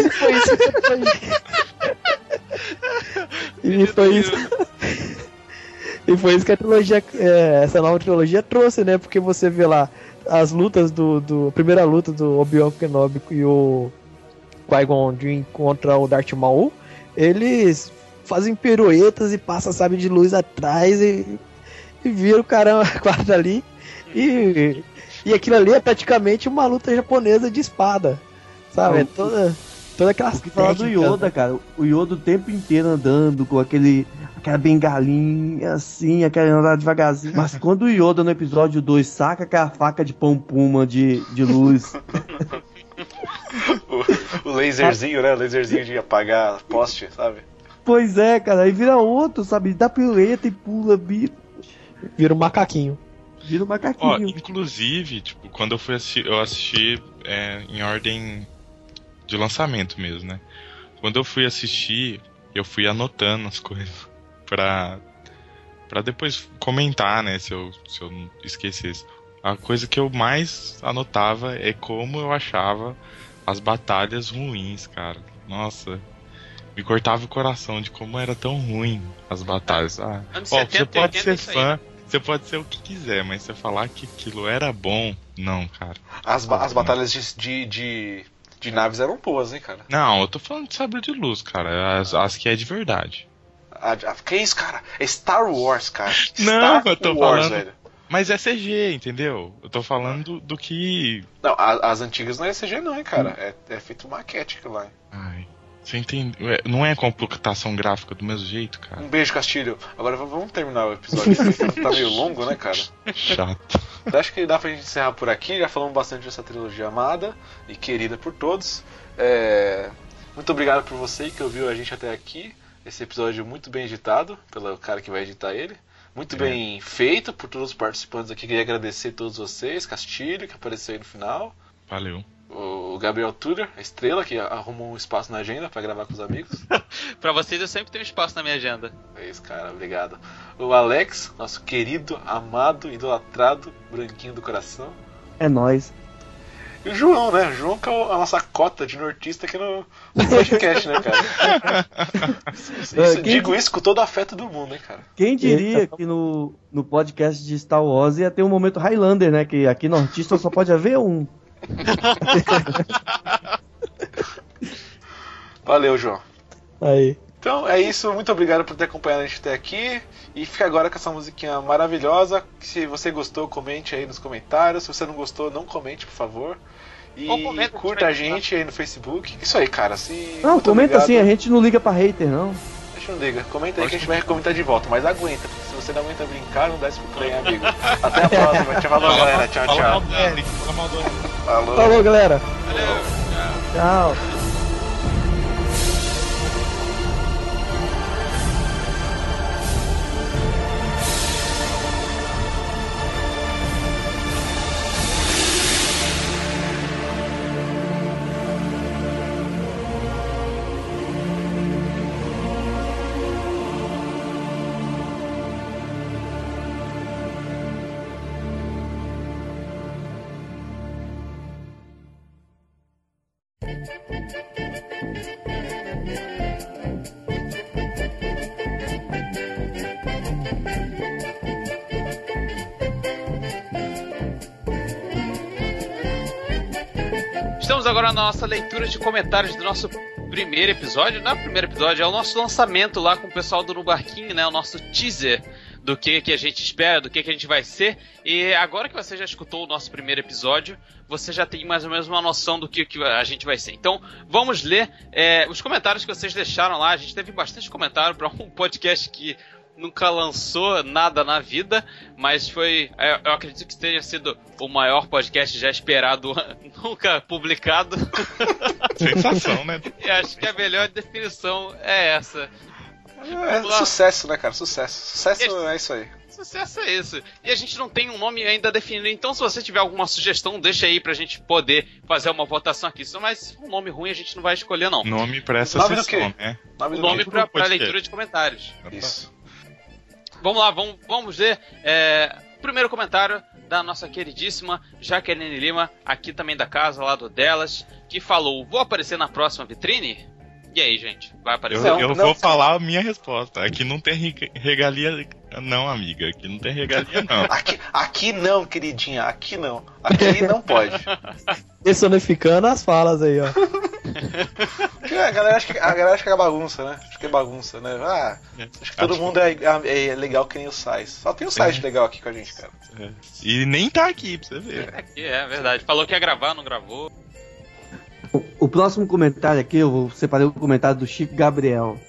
Speaker 8: E foi isso que E foi isso. E foi isso que a trilogia, é, essa nova trilogia trouxe, né? Porque você vê lá as lutas do, do a primeira luta do Obi-Wan Kenobi e o Qui-Gon Jinn contra o Darth Maul, eles fazem piruetas e passam sabe de luz atrás e, e viram o caramba quase ali e e aquilo ali é praticamente uma luta japonesa de espada, sabe? É toda toda aquela
Speaker 7: fala do Yoda, cara. O Yoda o tempo inteiro andando com aquele. Aquela bengalinha assim, aquela andar devagarzinho. Mas quando o Yoda no episódio 2 saca aquela faca de pão puma de, de luz.
Speaker 1: O, o laserzinho, né? O laserzinho de apagar poste, sabe?
Speaker 7: pois é, cara, aí vira outro, sabe? Dá pirueta e pula, vira,
Speaker 8: vira um macaquinho.
Speaker 7: vira um
Speaker 9: Ó,
Speaker 7: macaquinho.
Speaker 9: inclusive, tipo, quando eu fui assistir, eu assisti é, em ordem de lançamento mesmo, né? Quando eu fui assistir, eu fui anotando as coisas pra, pra depois comentar, né? Se eu, se eu não esquecesse. A coisa que eu mais anotava é como eu achava as batalhas ruins, cara. Nossa, me cortava o coração de como era tão ruim as batalhas. Ah, Ó,
Speaker 5: 70
Speaker 9: você pode
Speaker 5: 80
Speaker 9: ser fã, você pode ser o que quiser, mas você falar que aquilo era bom, não, cara.
Speaker 1: As, ba- as batalhas de, de, de, de naves eram boas, hein, cara?
Speaker 9: Não, eu tô falando de sabre de luz, cara. As, as que é de verdade.
Speaker 1: A, a, que isso, cara? É Star Wars, cara.
Speaker 9: Não,
Speaker 1: Star
Speaker 9: eu tô
Speaker 1: Wars,
Speaker 9: falando-
Speaker 1: velho.
Speaker 9: Mas é CG, entendeu? Eu tô falando do, que.
Speaker 1: Não, a- as antigas não é CG não, hein, cara. É, é feito maquete aquilo lá.
Speaker 9: Ai. Você entende? Ué, Não é computação gráfica do mesmo jeito, cara.
Speaker 1: Um beijo, Castilho. Agora vamos terminar o episódio. tá meio longo, né, cara?
Speaker 9: Chato.
Speaker 1: Eu acho que dá pra gente encerrar por aqui. Já falamos bastante dessa trilogia amada e querida por todos. É, Muito obrigado por você que ouviu a gente até aqui. Esse episódio muito bem editado pelo cara que vai editar ele. Muito
Speaker 9: É.
Speaker 1: bem feito por todos os participantes aqui. Queria agradecer a todos vocês. Castilho, que apareceu aí no final.
Speaker 9: Valeu.
Speaker 1: O Gabriel Tudor, a estrela, que arrumou um espaço na agenda pra gravar com os amigos.
Speaker 5: Pra vocês eu sempre tenho espaço na minha agenda.
Speaker 1: É isso, cara, obrigado. O Alex, nosso querido, amado, idolatrado, branquinho do coração.
Speaker 7: É nóis.
Speaker 1: E o João, né? O João que é a nossa cota de nortista aqui no, no podcast, né, cara? Isso-
Speaker 7: É,
Speaker 1: isso-
Speaker 7: quem
Speaker 1: digo
Speaker 7: di-
Speaker 1: isso com todo afeto do mundo, hein, cara?
Speaker 7: Quem diria
Speaker 8: Eita.
Speaker 7: que no, no podcast de Star Wars ia ter um momento Highlander, né? Que aqui no artista só pode haver um.
Speaker 1: Valeu, João.
Speaker 8: Aí.
Speaker 1: Então é isso, muito obrigado por ter acompanhado a gente até aqui. E fica agora com essa musiquinha maravilhosa. Se você gostou, comente aí nos comentários. Se você não gostou, não comente, por favor. E
Speaker 5: Ou comenta,
Speaker 1: curta a
Speaker 5: a gente
Speaker 1: gente aí no Facebook. Isso aí, cara. Se...
Speaker 7: Não, comenta assim, a gente não liga pra hater, não.
Speaker 1: Deixa eu liga. Comenta aí que a gente vai comentar de volta. Mas aguenta, porque se você não aguenta brincar, não dá esse play, hein, amigo. Até a próxima. Tchau, falou, galera. Tchau, tchau. Falou,
Speaker 8: galera.
Speaker 5: Valeu.
Speaker 8: Tchau.
Speaker 5: Nossa leitura de comentários do nosso primeiro episódio. Não é o primeiro episódio, é o nosso lançamento lá com o pessoal do No Barquinho, né? O nosso teaser do que, que a gente espera, do que, que a gente vai ser. E agora que você já escutou o nosso primeiro episódio, você já tem mais ou menos uma noção do que, que a gente vai ser. Então, vamos ler é, os comentários que vocês deixaram lá. A gente teve bastante comentário para um podcast que nunca lançou nada na vida, mas foi, é, eu acredito que tenha sido o maior podcast já esperado, nunca publicado.
Speaker 9: Sensação, né?
Speaker 5: E acho que a melhor definição é essa.
Speaker 1: É, sucesso, né, cara? Sucesso. Sucesso é isso aí.
Speaker 5: Sucesso é isso. E a gente não tem um nome ainda definido, então se você tiver alguma sugestão, deixa aí pra gente poder fazer uma votação aqui. Mas um nome ruim a gente não vai escolher, não.
Speaker 9: Nome pra essa
Speaker 1: Nome do
Speaker 9: sessão,
Speaker 1: quê?
Speaker 9: né?
Speaker 1: Nome
Speaker 5: O
Speaker 1: do
Speaker 5: nome pra, pra leitura de comentários.
Speaker 1: Isso.
Speaker 5: Vamos lá, vamos, vamos ver. É, primeiro comentário da nossa queridíssima Jaqueline Lima, aqui também da casa, lá do delas, que falou: Vou aparecer na próxima vitrine? E aí, gente? Vai
Speaker 9: Eu,
Speaker 5: aparecer?
Speaker 1: Não,
Speaker 9: eu
Speaker 1: não.
Speaker 9: vou falar a minha resposta. Aqui não tem rega- regalia, não, amiga. Aqui não tem regalia, não.
Speaker 1: Aqui, aqui não, queridinha, aqui não. Aqui não pode.
Speaker 8: Personificando as falas aí, ó.
Speaker 1: A galera acha que, a galera acha que é bagunça, né? Acho que é bagunça, né? Ah, acho que todo
Speaker 9: Acho
Speaker 1: mundo é, é- é legal que nem o Sais. Só tem o Sais legal aqui com a gente, cara.
Speaker 9: É. E nem tá aqui, pra você ver.
Speaker 5: Aqui, é verdade. Falou que ia gravar, não gravou.
Speaker 7: O, o próximo comentário aqui, eu vou separar o comentário do Chico Gabriel.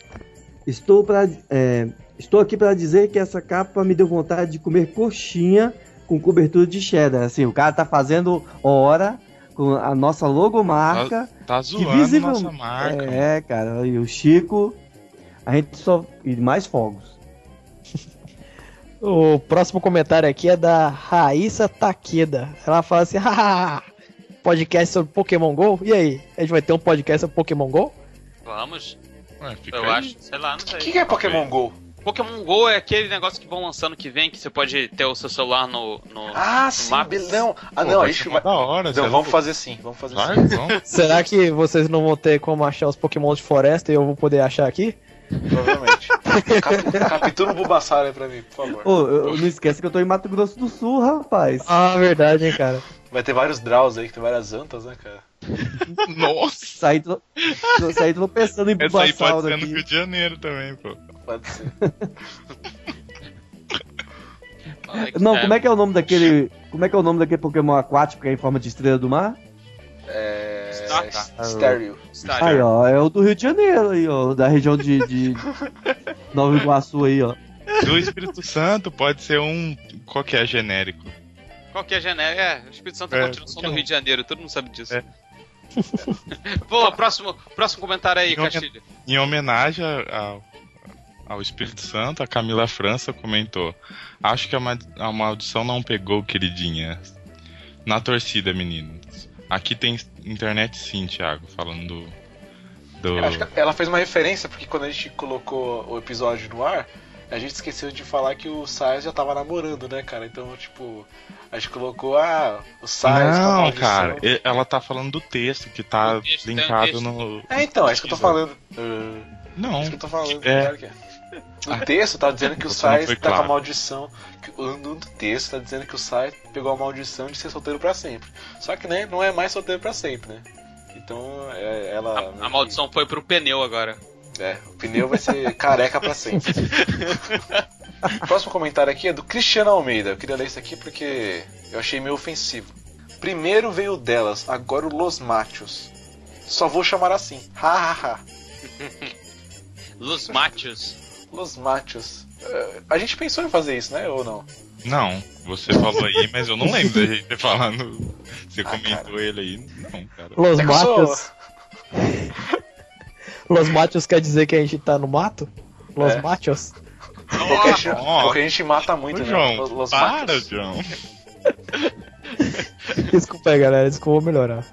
Speaker 7: Estou, pra, é, estou aqui para dizer que essa capa me deu vontade de comer coxinha com cobertura de cheddar. Assim, o cara tá fazendo hora com a nossa logomarca.
Speaker 9: Tá
Speaker 7: que
Speaker 9: zoando
Speaker 7: visível-
Speaker 9: nossa marca.
Speaker 7: É, cara, e o Chico, a gente só. E mais fogos.
Speaker 8: O próximo comentário aqui é da Raíssa Takeda. Ela fala assim: podcast sobre Pokémon GO? E aí? A gente vai ter um podcast sobre Pokémon GO?
Speaker 5: Vamos.
Speaker 9: Ué,
Speaker 5: Eu
Speaker 9: aí.
Speaker 5: acho, sei lá, não
Speaker 1: O
Speaker 5: sei.
Speaker 1: que, que é Pokémon GO?
Speaker 5: Pokémon GO é aquele negócio que vão lançando que vem, que você pode ter o seu celular no. no
Speaker 1: Ah,
Speaker 5: no
Speaker 1: sim,
Speaker 5: Maps.
Speaker 1: be- não. Ah,
Speaker 9: Pô,
Speaker 1: não, a
Speaker 9: vai da hora.
Speaker 1: Então,
Speaker 9: é
Speaker 1: vamos fazer sim, vamos fazer
Speaker 9: Vai,
Speaker 1: sim.
Speaker 9: vamos.
Speaker 8: Será que vocês não vão ter como achar os Pokémon de floresta e eu vou poder achar aqui?
Speaker 1: Provavelmente. Cap, captura o Bulbasaur aí pra mim, por favor.
Speaker 7: Ô, eu- não esquece que eu tô em Mato Grosso do Sul, rapaz.
Speaker 8: Ah, verdade, hein, cara.
Speaker 1: Vai ter vários Draws aí, que tem várias antas, né, cara?
Speaker 9: Nossa!
Speaker 7: Saí, tro... saí tropeçando em
Speaker 9: Essa aí pode
Speaker 7: Bulbasaur
Speaker 9: ser no
Speaker 7: aqui.
Speaker 9: Rio de Janeiro também, pô.
Speaker 1: Pode ser.
Speaker 7: Não, como é que é o nome daquele. Como é que é o nome daquele Pokémon aquático que é em forma de estrela do mar?
Speaker 1: É. Stereo.
Speaker 5: Starter.
Speaker 7: Aí, ó, é o do Rio de Janeiro aí, ó, da região de, de Nova Iguaçu aí, ó.
Speaker 9: Do Espírito Santo pode ser um qualquer genérico.
Speaker 5: Qual que é a genérica? É, o Espírito Santo é
Speaker 9: É,
Speaker 5: a continuação do. Rio de Janeiro, todo mundo sabe disso.
Speaker 9: É.
Speaker 5: Pô, próximo, próximo comentário aí,
Speaker 9: Em
Speaker 5: Castilho.
Speaker 9: Em homenagem ao, ao Espírito Santo, a Camila França comentou: Acho que a, ma- a maldição não pegou, queridinha. Na torcida, meninos. Aqui tem internet sim, Thiago, falando do. do-
Speaker 1: Eu Acho que ela fez uma referência, porque quando a gente colocou o episódio no ar, a gente esqueceu de falar que o Sais já tava namorando, né, cara? Então, tipo, a gente colocou, ah, o a
Speaker 9: Não, cara, e- ela tá falando do texto que tá
Speaker 5: texto, um
Speaker 9: linkado
Speaker 5: texto.
Speaker 9: no.
Speaker 1: É, então, é isso que eu tô falando. É
Speaker 9: Não,
Speaker 1: isso que eu tô falando.
Speaker 9: É.
Speaker 1: claro que é. No texto tá dizendo que o
Speaker 9: foi
Speaker 1: tá com a
Speaker 9: claro.
Speaker 1: maldição. que- No no texto tá dizendo que o Sais pegou a maldição de ser solteiro pra sempre. Só que, né, não é mais solteiro pra sempre, né? Então, é, ela.
Speaker 5: A, a maldição foi pro pneu agora.
Speaker 1: É, o pneu vai ser careca pra sempre. O próximo comentário aqui é do Cristiano Almeida. Eu queria ler isso aqui porque eu achei meio ofensivo. Primeiro veio o delas, agora o Los Machos. Só vou chamar assim. Ha ha ha.
Speaker 5: Los Machos.
Speaker 1: Los Machos. Eh, a gente pensou em fazer isso, né? Ou não?
Speaker 9: não, você falou aí, mas eu não lembro da gente ter falando. Você
Speaker 1: Ah,
Speaker 9: comentou
Speaker 1: cara.
Speaker 9: ele aí. Não, cara.
Speaker 8: Los
Speaker 1: É sou-
Speaker 8: Machos. Los Machos quer dizer que a gente tá no mato? Los
Speaker 1: É.
Speaker 8: Machos?
Speaker 1: Porque a gente, porque a gente mata muito,
Speaker 9: Ô,
Speaker 1: né?
Speaker 9: João,
Speaker 1: Los- Los
Speaker 9: para,
Speaker 1: Machos.
Speaker 9: João.
Speaker 8: Desculpa aí, galera. Desculpa, vou melhorar.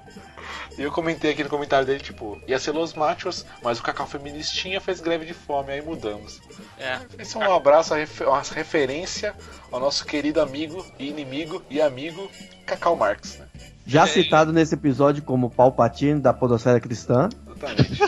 Speaker 1: E eu comentei aqui no comentário dele, tipo, ia ser Los Machos, mas o Cacau Feministinha fez greve de fome, aí mudamos.
Speaker 5: É.
Speaker 1: Esse é um abraço, uma refe- uma referência ao nosso querido amigo e inimigo e amigo Cacau Marx, né?
Speaker 7: Já
Speaker 5: É.
Speaker 7: citado nesse episódio como Palpatine da Podosfera Cristã.
Speaker 1: Exatamente.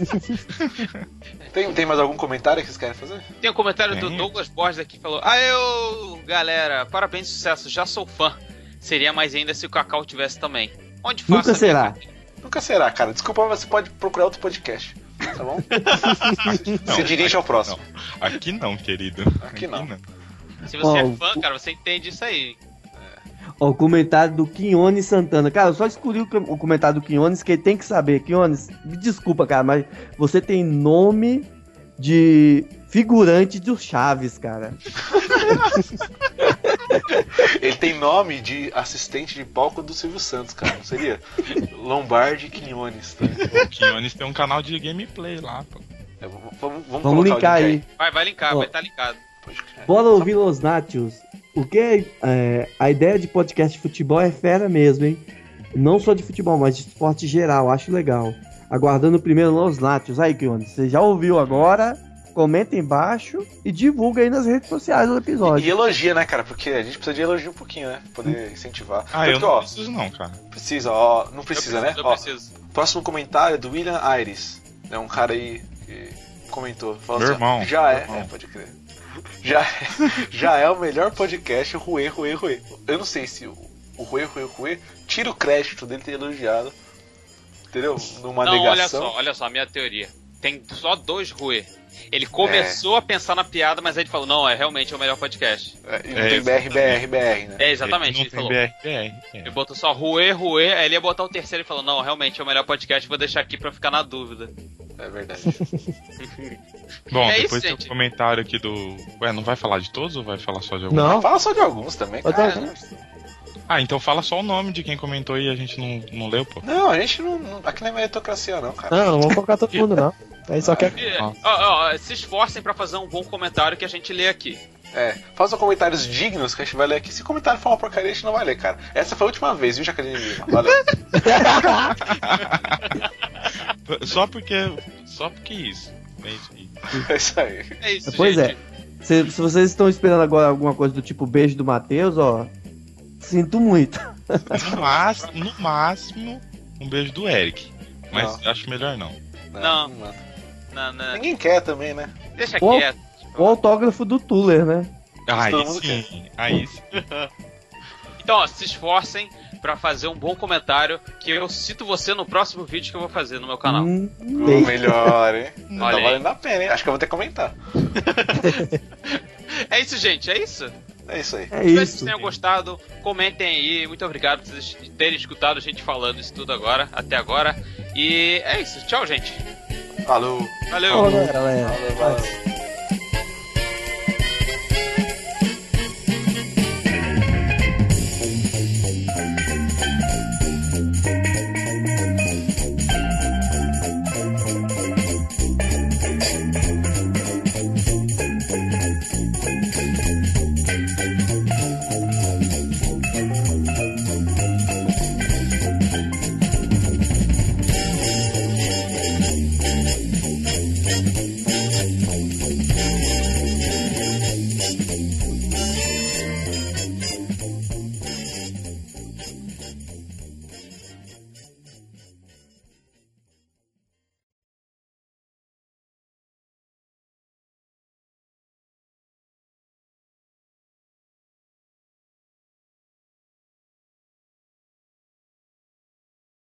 Speaker 1: tem, tem mais algum comentário que vocês querem fazer?
Speaker 5: Tem um comentário do
Speaker 9: Tem.
Speaker 5: Douglas Borges aqui que falou: Ah, eu, galera, parabéns, sucesso, já sou fã. Seria mais ainda se o Cacau tivesse também. Onde faço
Speaker 7: Nunca será.
Speaker 1: Nunca será, cara. Desculpa, mas você pode procurar outro podcast. Tá bom?
Speaker 9: Não,
Speaker 1: Se dirige ao próximo.
Speaker 9: não. Aqui não, querido.
Speaker 1: Aqui não.
Speaker 5: Se você é
Speaker 7: Ó,
Speaker 5: fã, cara, você entende isso aí.
Speaker 7: Ó, o comentário do Quinones Santana. Cara, eu só escolhi o comentário do Quinones, que ele tem que saber. Quinones, me desculpa, cara, mas você tem nome de figurante do Chaves, cara.
Speaker 1: Ele tem nome de assistente de palco do Silvio Santos, cara. Não seria? Lombardi Quinones. Tá?
Speaker 9: O Quinones tem um canal de gameplay lá, pô.
Speaker 1: É, vamos, vamos,
Speaker 7: Vamos linkar
Speaker 1: link
Speaker 7: aí.
Speaker 5: Vai, vai linkar,
Speaker 7: Ó.
Speaker 5: vai estar linkado.
Speaker 1: Pode crer.
Speaker 7: Bora ouvir Los Natios. O que é, é, a ideia de podcast de futebol é fera mesmo, hein? Não só de futebol, mas de esporte geral, acho legal. Aguardando o primeiro Los Natios. Aí, Quiones, você já ouviu agora? Comenta embaixo e divulga aí nas redes sociais do
Speaker 1: E
Speaker 7: episódio.
Speaker 1: elogia, né, cara? Porque a gente precisa de elogio um pouquinho, né? Pra poder incentivar.
Speaker 9: Ah,
Speaker 1: Tanto
Speaker 9: eu não
Speaker 1: ó,
Speaker 9: preciso não, cara.
Speaker 1: precisa, ó. Não precisa,
Speaker 5: eu
Speaker 1: né?
Speaker 5: preciso,
Speaker 1: Ó,
Speaker 5: Eu preciso.
Speaker 1: próximo comentário é do William Aires. É um cara aí que comentou. Falando
Speaker 9: Meu
Speaker 1: assim,
Speaker 9: irmão,
Speaker 1: Já
Speaker 9: meu
Speaker 1: é,
Speaker 9: irmão.
Speaker 1: é, pode crer. Já, já é o melhor podcast, o Rue, Rue, Rue. Eu não sei se o, o Rue, Rue, Rue tira o crédito dele ter elogiado. Entendeu? Numa
Speaker 5: Não, olha
Speaker 1: negação.
Speaker 5: só, olha só, a minha teoria. Tem só dois Rue. Ele começou a pensar na piada, mas aí ele falou: Não, é realmente o melhor podcast.
Speaker 1: É, e não
Speaker 9: É,
Speaker 1: tem BR, BR, BR, né?
Speaker 5: É, exatamente.
Speaker 9: Ele
Speaker 5: Ele falou.
Speaker 9: BR, BR.
Speaker 5: Ele
Speaker 9: É.
Speaker 5: botou só Rue, Rue, aí ele ia botar o terceiro e falou: Não, realmente é o melhor podcast, vou deixar aqui pra ficar na dúvida.
Speaker 1: É verdade.
Speaker 9: Bom,
Speaker 5: É isso,
Speaker 9: depois tem
Speaker 5: gente.
Speaker 9: um comentário aqui do. Ué, não vai falar de todos ou vai falar só de alguns?
Speaker 8: Não,
Speaker 1: Fala só de alguns também, cara.
Speaker 9: Ah, então fala só o nome de quem comentou e a gente não, não leu, pô.
Speaker 1: Não, a gente não, não. Aqui não é meritocracia, não, cara.
Speaker 8: não, não vamos colocar todo mundo, não. Aí só quer.
Speaker 5: E,
Speaker 9: Ah.
Speaker 5: ó, ó, se esforcem pra fazer um bom comentário que a gente lê aqui.
Speaker 1: É, façam comentários dignos que a gente vai ler aqui. Se comentário for uma porcaria, a gente não vai ler, cara. Essa foi a última vez, viu, Jacaré Lima? Valeu.
Speaker 9: Só porque. Só porque isso. É isso aí.
Speaker 1: é isso aí.
Speaker 5: É isso,
Speaker 7: Pois
Speaker 5: gente.
Speaker 7: é. Se, se vocês estão esperando agora alguma coisa do tipo beijo do Matheus, ó. Sinto muito.
Speaker 9: No máximo, no máximo, um beijo do Eric. Mas
Speaker 1: Não.
Speaker 9: acho melhor não.
Speaker 5: Não.
Speaker 1: manda.
Speaker 5: Não, não,
Speaker 1: Ninguém quer também, né?
Speaker 5: deixa
Speaker 7: Ô.
Speaker 5: quieto.
Speaker 7: O autógrafo do Tuller, né?
Speaker 9: Aí sim, aí sim.
Speaker 5: Então, ó, se esforcem pra fazer um bom comentário que eu cito você no próximo vídeo que eu vou fazer no meu canal.
Speaker 7: Hum,
Speaker 1: O
Speaker 7: bem.
Speaker 1: melhor, hein?
Speaker 5: Olha
Speaker 1: tá valendo a pena, hein? Acho que eu vou ter que comentar.
Speaker 5: É isso, gente, é isso?
Speaker 1: É isso aí.
Speaker 7: É
Speaker 5: Espero que vocês
Speaker 7: isso.
Speaker 5: tenham gostado. Comentem aí. Muito obrigado por vocês terem escutado a gente falando isso tudo agora, até agora. E é isso. Tchau, gente.
Speaker 1: Falou.
Speaker 5: Valeu.
Speaker 8: Falou, galera.
Speaker 1: Valeu, valeu.